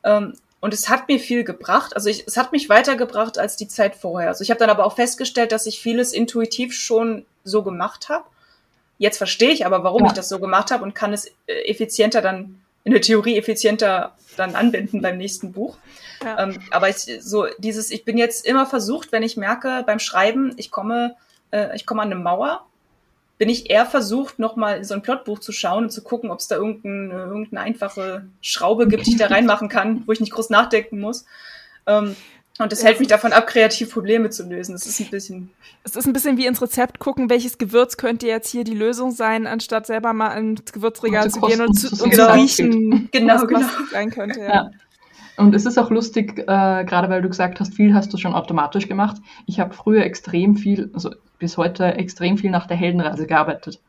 Ähm, Und es hat mir viel gebracht. Also ich, es hat mich weitergebracht als die Zeit vorher. Also ich habe dann aber auch festgestellt, dass ich vieles intuitiv schon so gemacht habe. Jetzt verstehe ich aber, warum ja. ich das so gemacht habe und kann es äh, effizienter dann, in der Theorie effizienter dann anwenden beim nächsten Buch. Ja. Ähm, aber ich, so dieses, ich bin jetzt immer versucht, wenn ich merke beim Schreiben, ich komme, äh, ich komme an eine Mauer, bin ich eher versucht, nochmal in so ein Plotbuch zu schauen und zu gucken, ob es da irgendeine, irgendeine einfache Schraube gibt, die ich da reinmachen kann, wo ich nicht groß nachdenken muss. Ähm, und das hält mich davon ab, kreativ Probleme zu lösen. Das ist ein bisschen. Es ist ein bisschen wie ins Rezept gucken, welches Gewürz könnte jetzt hier die Lösung sein, anstatt selber mal ins Gewürzregal zu gehen und zu, und genau. zu riechen, genau, was, genau. sein könnte. Ja. ja. Und es ist auch lustig, äh, gerade weil du gesagt hast, viel hast du schon automatisch gemacht. Ich habe früher extrem viel, also bis heute extrem viel nach der Heldenreise gearbeitet.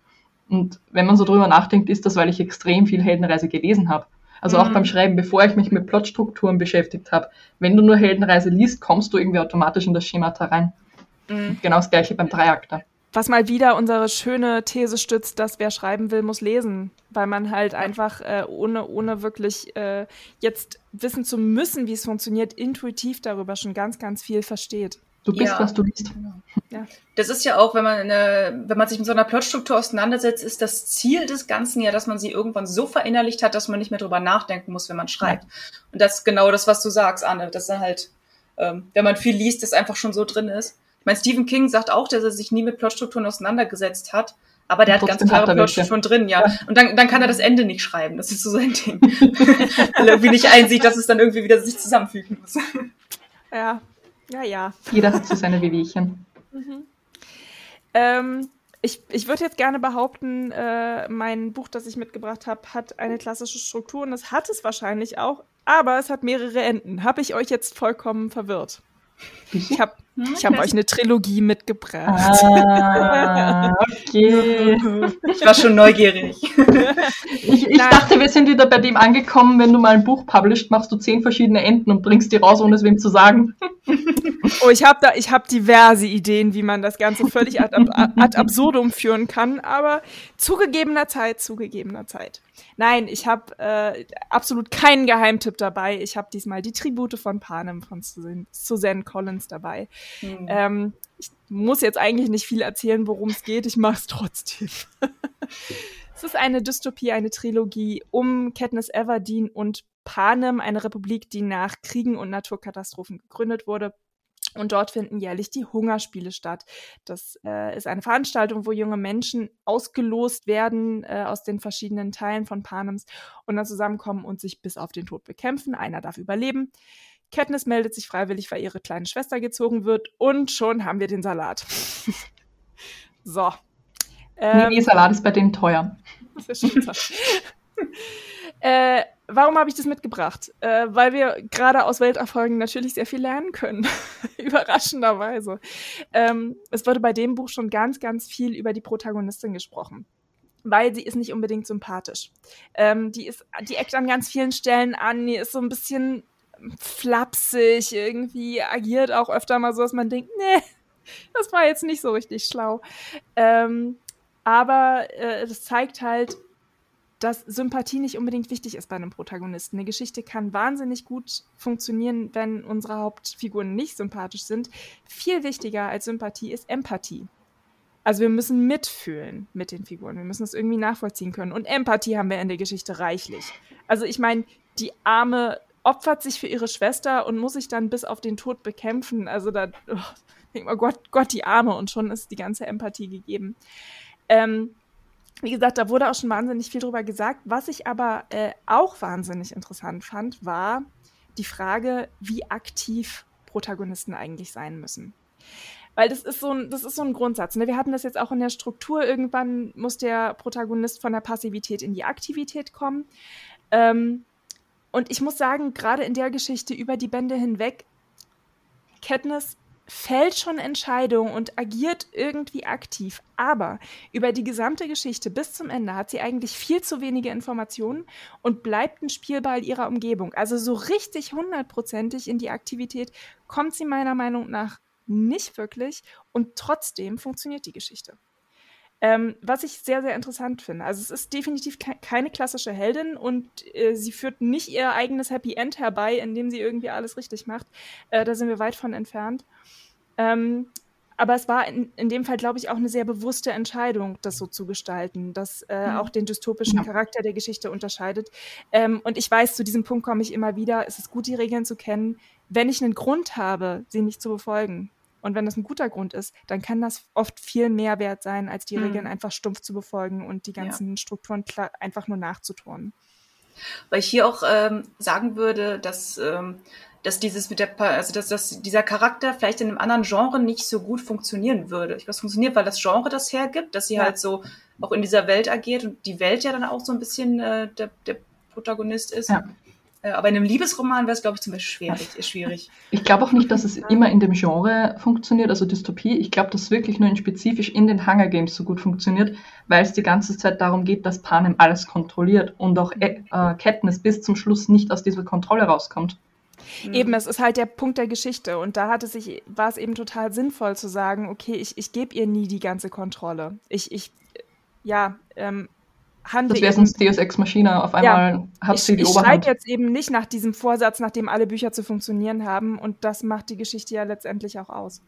Und wenn man so drüber nachdenkt, ist das, weil ich extrem viel Heldenreise gelesen habe. Also auch mhm. beim Schreiben, bevor ich mich mit Plotstrukturen beschäftigt habe. Wenn du nur Heldenreise liest, kommst du irgendwie automatisch in das Schemata rein. Mhm. Genau das gleiche beim Dreiakter. Was mal wieder unsere schöne These stützt, dass wer schreiben will, muss lesen. Weil man halt einfach äh, ohne, ohne wirklich äh, jetzt wissen zu müssen, wie es funktioniert, intuitiv darüber schon ganz, ganz viel versteht. Du bist, ja. was du liest. Ja. Das ist ja auch, wenn man, eine, wenn man sich mit so einer Plotstruktur auseinandersetzt, ist das Ziel des Ganzen ja, dass man sie irgendwann so verinnerlicht hat, dass man nicht mehr drüber nachdenken muss, wenn man schreibt. Ja. Und das ist genau das, was du sagst, Anne. Dass dann halt, ähm, wenn man viel liest, das einfach schon so drin ist. Ich meine, Stephen King sagt auch, dass er sich nie mit Plotstrukturen auseinandergesetzt hat. Aber der hat ganz klare Plotstrukturen drin, ja. ja. Und dann, dann kann er das Ende nicht schreiben. Das ist so sein Ding. Weil er irgendwie nicht einsieht, dass es dann irgendwie wieder sich zusammenfügen muss. Ja, ja, ja. Jeder hat so seine Wehwehchen. Mhm. Ähm, ich, ich würde jetzt gerne behaupten, äh, mein Buch, das ich mitgebracht habe, hat eine klassische Struktur und es hat es wahrscheinlich auch, aber es hat mehrere Enden. Habe ich euch jetzt vollkommen verwirrt? Ich habe? Ich hab euch eine Trilogie mitgebracht. Ah, okay. Ich war schon neugierig. Ich, ich dachte, wir sind wieder bei dem angekommen, wenn du mal ein Buch published, machst du zehn verschiedene Enden und bringst die raus, ohne es wem zu sagen. Oh, ich habe da, ich habe diverse Ideen, wie man das Ganze völlig ad, ad absurdum führen kann, aber zugegebener Zeit, zugegebener Zeit. Nein, ich habe äh, absolut keinen Geheimtipp dabei. Ich habe diesmal die Tribute von Panem von Suzanne Collins dabei. Mhm. Ähm, ich muss jetzt eigentlich nicht viel erzählen, worum es geht. Ich mache es trotzdem. es ist eine Dystopie, eine Trilogie um Katniss Everdeen und Panem, eine Republik, die nach Kriegen und Naturkatastrophen gegründet wurde. Und dort finden jährlich die Hungerspiele statt. Das äh, ist eine Veranstaltung, wo junge Menschen ausgelost werden äh, aus den verschiedenen Teilen von Panems und dann zusammenkommen und sich bis auf den Tod bekämpfen. Einer darf überleben. Katniss meldet sich freiwillig, weil ihre kleine Schwester gezogen wird und schon haben wir den Salat. so. Ähm, nee, nee, Salat ist bei denen teuer. Das ist schon äh, warum habe ich das mitgebracht? Äh, weil wir gerade aus Welterfolgen natürlich sehr viel lernen können. Überraschenderweise. Ähm, es wurde bei dem Buch schon ganz, ganz viel über die Protagonistin gesprochen. Weil sie ist nicht unbedingt sympathisch. Ähm, die ist, die eckt an ganz vielen Stellen an, die ist so ein bisschen flapsig, irgendwie agiert auch öfter mal so, dass man denkt, nee, das war jetzt nicht so richtig schlau. Ähm, aber äh, das zeigt halt, dass Sympathie nicht unbedingt wichtig ist bei einem Protagonisten. Eine Geschichte kann wahnsinnig gut funktionieren, wenn unsere Hauptfiguren nicht sympathisch sind. Viel wichtiger als Sympathie ist Empathie. Also wir müssen mitfühlen mit den Figuren. Wir müssen es irgendwie nachvollziehen können. Und Empathie haben wir in der Geschichte reichlich. Also ich meine, die arme opfert sich für ihre Schwester und muss sich dann bis auf den Tod bekämpfen. Also da oh, denkt man, Gott, Gott, die Arme und schon ist die ganze Empathie gegeben. Ähm, wie gesagt, da wurde auch schon wahnsinnig viel drüber gesagt. Was ich aber äh, auch wahnsinnig interessant fand, war die Frage, wie aktiv Protagonisten eigentlich sein müssen. Weil das ist so ein, das ist so ein Grundsatz. Ne? Wir hatten das jetzt auch in der Struktur. Irgendwann muss der Protagonist von der Passivität in die Aktivität kommen. Ähm, und ich muss sagen, gerade in der Geschichte über die Bände hinweg, Katniss fällt schon Entscheidungen und agiert irgendwie aktiv. Aber über die gesamte Geschichte bis zum Ende hat sie eigentlich viel zu wenige Informationen und bleibt ein Spielball ihrer Umgebung. Also so richtig hundertprozentig in die Aktivität kommt sie meiner Meinung nach nicht wirklich und trotzdem funktioniert die Geschichte. Ähm, was ich sehr, sehr interessant finde. Also es ist definitiv ke keine klassische Heldin und äh, sie führt nicht ihr eigenes Happy End herbei, indem sie irgendwie alles richtig macht. Äh, da sind wir weit von entfernt. Ähm, aber es war in, in dem Fall, glaube ich, auch eine sehr bewusste Entscheidung, das so zu gestalten, das äh, mhm. auch den dystopischen Charakter der Geschichte unterscheidet. Ähm, und ich weiß, zu diesem Punkt komme ich immer wieder, es ist gut, die Regeln zu kennen. Wenn ich einen Grund habe, sie nicht zu befolgen, und wenn das ein guter Grund ist, dann kann das oft viel mehr wert sein, als die mhm. Regeln einfach stumpf zu befolgen und die ganzen ja. Strukturen einfach nur nachzuturnen. Weil ich hier auch ähm, sagen würde, dass ähm, dass dieses mit der, also dass, dass dieser Charakter vielleicht in einem anderen Genre nicht so gut funktionieren würde. Ich weiß, funktioniert, weil das Genre das hergibt, dass sie ja. halt so auch in dieser Welt agiert und die Welt ja dann auch so ein bisschen äh, der, der Protagonist ist. Ja. Äh, aber in einem Liebesroman wäre es, glaube ich, zum Beispiel schwierig. schwierig. Ich glaube auch nicht, dass es immer in dem Genre funktioniert, also Dystopie. Ich glaube, dass es wirklich nur in spezifisch in den Hunger Games so gut funktioniert, weil es die ganze Zeit darum geht, dass Panem alles kontrolliert und auch äh, Katniss bis zum Schluss nicht aus dieser Kontrolle rauskommt. Mhm. Eben, es ist halt der Punkt der Geschichte. Und da hat es sich, war es eben total sinnvoll zu sagen, okay, ich, ich gebe ihr nie die ganze Kontrolle. Ich, ich, ja, ähm, handle. Das wäre sonst Deus Ex Machina. Auf einmal ja, hat sie die ich, Oberhand. Ich schreibe jetzt eben nicht nach diesem Vorsatz, nachdem alle Bücher zu funktionieren haben. Und das macht die Geschichte ja letztendlich auch aus.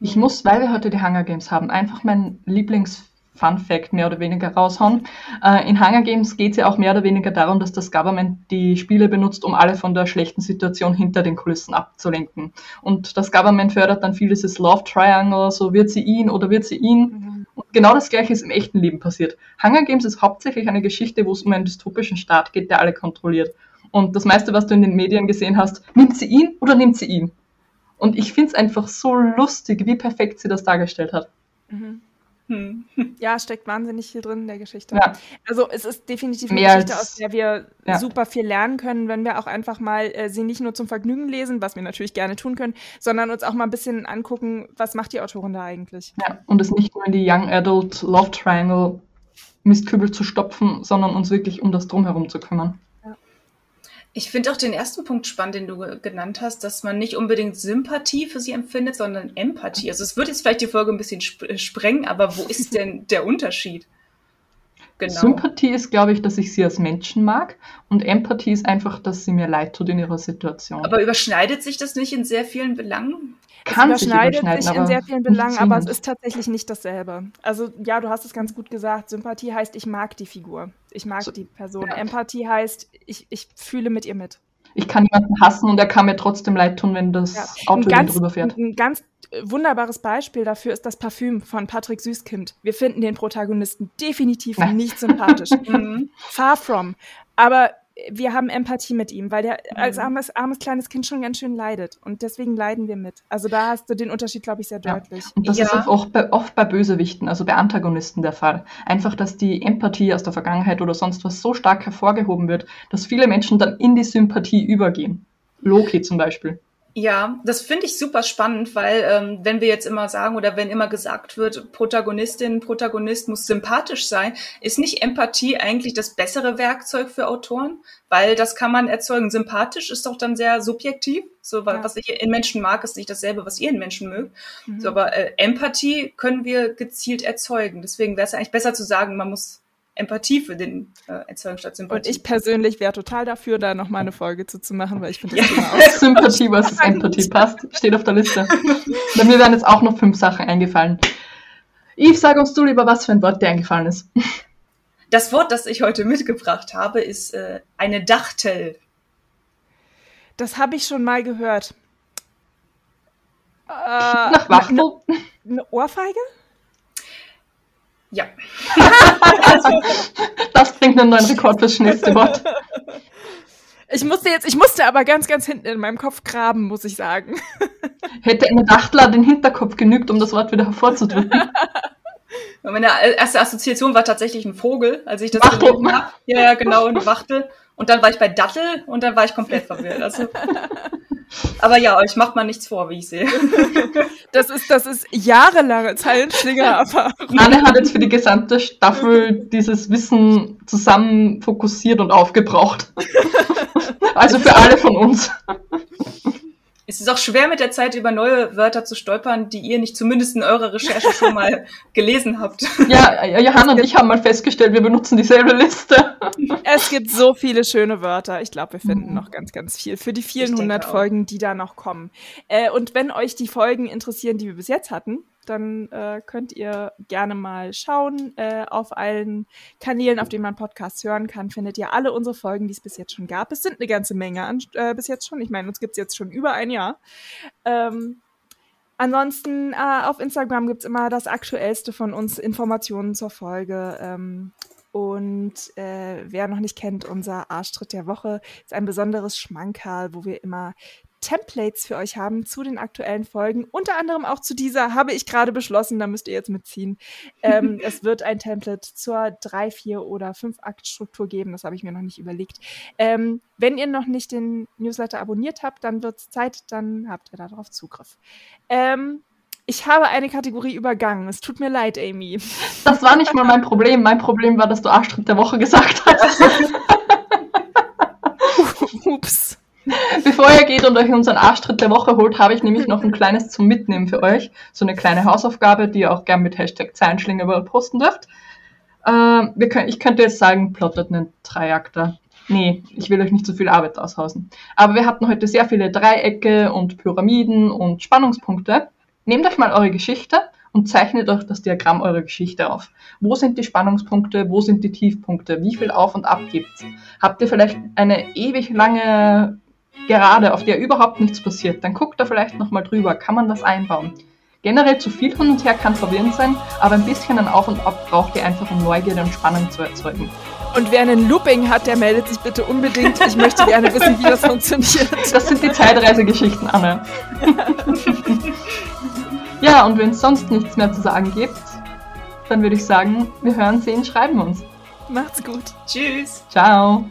Ich muss, weil wir heute die Hunger Games haben, einfach mein Lieblings Fun Fact mehr oder weniger raushauen. Äh, in Hunger Games geht es ja auch mehr oder weniger darum, dass das Government die Spiele benutzt, um alle von der schlechten Situation hinter den Kulissen abzulenken. Und das Government fördert dann viel dieses Love Triangle, so wird sie ihn oder wird sie ihn. Mhm. Und genau das gleiche ist im echten Leben passiert. Hunger Games ist hauptsächlich eine Geschichte, wo es um einen dystopischen Staat geht, der alle kontrolliert. Und das meiste, was du in den Medien gesehen hast, nimmt sie ihn oder nimmt sie ihn? Und ich finde es einfach so lustig, wie perfekt sie das dargestellt hat. Mhm. Hm. Ja, steckt wahnsinnig viel drin in der Geschichte. Ja. Also es ist definitiv eine Mehr Geschichte, als, aus der wir ja. super viel lernen können, wenn wir auch einfach mal äh, sie nicht nur zum Vergnügen lesen, was wir natürlich gerne tun können, sondern uns auch mal ein bisschen angucken, was macht die Autorin da eigentlich. Ja, und es nicht nur in die Young Adult Love Triangle Mistkübel zu stopfen, sondern uns wirklich um das Drumherum zu kümmern. Ich finde auch den ersten Punkt spannend, den du genannt hast, dass man nicht unbedingt Sympathie für sie empfindet, sondern Empathie. Also es wird jetzt vielleicht die Folge ein bisschen sp sprengen, aber wo ist denn der Unterschied? Genau. Sympathie ist, glaube ich, dass ich sie als Menschen mag und Empathie ist einfach, dass sie mir leid tut in ihrer Situation. Aber überschneidet sich das nicht in sehr vielen Belangen? kann es überschneidet sich, sich in sehr vielen Belangen, aber es ist tatsächlich nicht dasselbe. Also ja, du hast es ganz gut gesagt. Sympathie heißt, ich mag die Figur. Ich mag so, die Person. Ja. Empathie heißt, ich, ich fühle mit ihr mit. Ich kann jemanden hassen und er kann mir trotzdem leid tun, wenn das ja. Auto ganz, drüber fährt. Ein ganz wunderbares Beispiel dafür ist das Parfüm von Patrick Süßkind. Wir finden den Protagonisten definitiv nicht sympathisch. Mhm. Far from. Aber wir haben Empathie mit ihm, weil der mhm. als armes, armes kleines Kind schon ganz schön leidet. Und deswegen leiden wir mit. Also da hast du den Unterschied, glaube ich, sehr deutlich. Ja. Und das ja. ist auch bei, oft bei Bösewichten, also bei Antagonisten der Fall. Einfach, dass die Empathie aus der Vergangenheit oder sonst was so stark hervorgehoben wird, dass viele Menschen dann in die Sympathie übergehen. Loki zum Beispiel. Ja, das finde ich super spannend, weil ähm, wenn wir jetzt immer sagen oder wenn immer gesagt wird, Protagonistin, Protagonist muss sympathisch sein, ist nicht Empathie eigentlich das bessere Werkzeug für Autoren? Weil das kann man erzeugen. Sympathisch ist doch dann sehr subjektiv. So, ja. was ich in Menschen mag, ist nicht dasselbe, was ihr in Menschen mögt. Mhm. So, aber äh, Empathie können wir gezielt erzeugen. Deswegen wäre es eigentlich besser zu sagen, man muss Empathie für den äh, erzeugen statt Sympathie. Und ich persönlich wäre total dafür, da nochmal eine Folge zu, zu machen, weil ich finde das ja. Thema auch Sympathie versus Empathie passt, steht auf der Liste. Bei mir wären jetzt auch noch fünf Sachen eingefallen. Yves, sag uns du lieber, was für ein Wort dir eingefallen ist. Das Wort, das ich heute mitgebracht habe, ist äh, eine Dachtel. Das habe ich schon mal gehört. Äh, Nach Wachtel? Eine, eine Ohrfeige? Ja. das bringt einen neuen Rekord fürs nächste Wort. Ich musste jetzt, ich musste aber ganz, ganz hinten in meinem Kopf graben, muss ich sagen. Hätte eine Dachtler den Hinterkopf genügt, um das Wort wieder hervorzudrücken. Meine erste Assoziation war tatsächlich ein Vogel, als ich das Wachtel. habe. Ja, ja, genau, eine Wachtel. Und dann war ich bei Dattel und dann war ich komplett verwirrt. Also, aber ja, euch macht man nichts vor, wie ich sehe. Das ist, das ist jahrelange Zeilenschlinger-Erfahrung. Anne hat jetzt für die gesamte Staffel dieses Wissen zusammen fokussiert und aufgebraucht. Also für alle von uns. Es ist auch schwer mit der Zeit über neue Wörter zu stolpern, die ihr nicht zumindest in eurer Recherche schon mal gelesen habt. Ja, Johanna und ich haben mal festgestellt, wir benutzen dieselbe Liste. Es gibt so viele schöne Wörter. Ich glaube, wir finden mhm. noch ganz, ganz viel für die vielen hundert Folgen, die da noch kommen. Äh, und wenn euch die Folgen interessieren, die wir bis jetzt hatten, dann äh, könnt ihr gerne mal schauen. Äh, auf allen Kanälen, auf denen man Podcasts hören kann, findet ihr alle unsere Folgen, die es bis jetzt schon gab. Es sind eine ganze Menge an, äh, bis jetzt schon. Ich meine, uns gibt es jetzt schon über ein Jahr. Ähm, ansonsten äh, auf Instagram gibt es immer das Aktuellste von uns, Informationen zur Folge. Ähm, und äh, wer noch nicht kennt, unser Arschtritt der Woche ist ein besonderes Schmankerl, wo wir immer Templates für euch haben zu den aktuellen Folgen. Unter anderem auch zu dieser habe ich gerade beschlossen, da müsst ihr jetzt mitziehen. Ähm, es wird ein Template zur 3, 4 oder 5 Akt-Struktur geben. Das habe ich mir noch nicht überlegt. Ähm, wenn ihr noch nicht den Newsletter abonniert habt, dann wird es Zeit, dann habt ihr darauf Zugriff. Ähm, ich habe eine Kategorie übergangen. Es tut mir leid, Amy. Das war nicht mal mein Problem. Mein Problem war, dass du Arschtritt der Woche gesagt hast. Ups. Bevor ihr geht und euch unseren Arschtritt der Woche holt, habe ich nämlich noch ein kleines zum Mitnehmen für euch. So eine kleine Hausaufgabe, die ihr auch gern mit Hashtag Zeilenschlinge posten dürft. Äh, können, ich könnte jetzt sagen, plottet einen Dreiakter. Nee, ich will euch nicht zu so viel Arbeit aushausen. Aber wir hatten heute sehr viele Dreiecke und Pyramiden und Spannungspunkte. Nehmt euch mal eure Geschichte und zeichnet euch das Diagramm eurer Geschichte auf. Wo sind die Spannungspunkte? Wo sind die Tiefpunkte? Wie viel Auf und Ab gibt's? Habt ihr vielleicht eine ewig lange Gerade, auf der überhaupt nichts passiert, dann guckt da vielleicht nochmal drüber, kann man das einbauen. Generell zu viel hin und her kann verwirrend sein, aber ein bisschen ein Auf und Ab braucht ihr einfach, um Neugierde und Spannung zu erzeugen. Und wer einen Looping hat, der meldet sich bitte unbedingt. Ich möchte gerne wissen, wie das funktioniert. Das sind die Zeitreisegeschichten, Anne. ja, und wenn es sonst nichts mehr zu sagen gibt, dann würde ich sagen, wir hören, sehen, schreiben uns. Macht's gut. Tschüss. Ciao.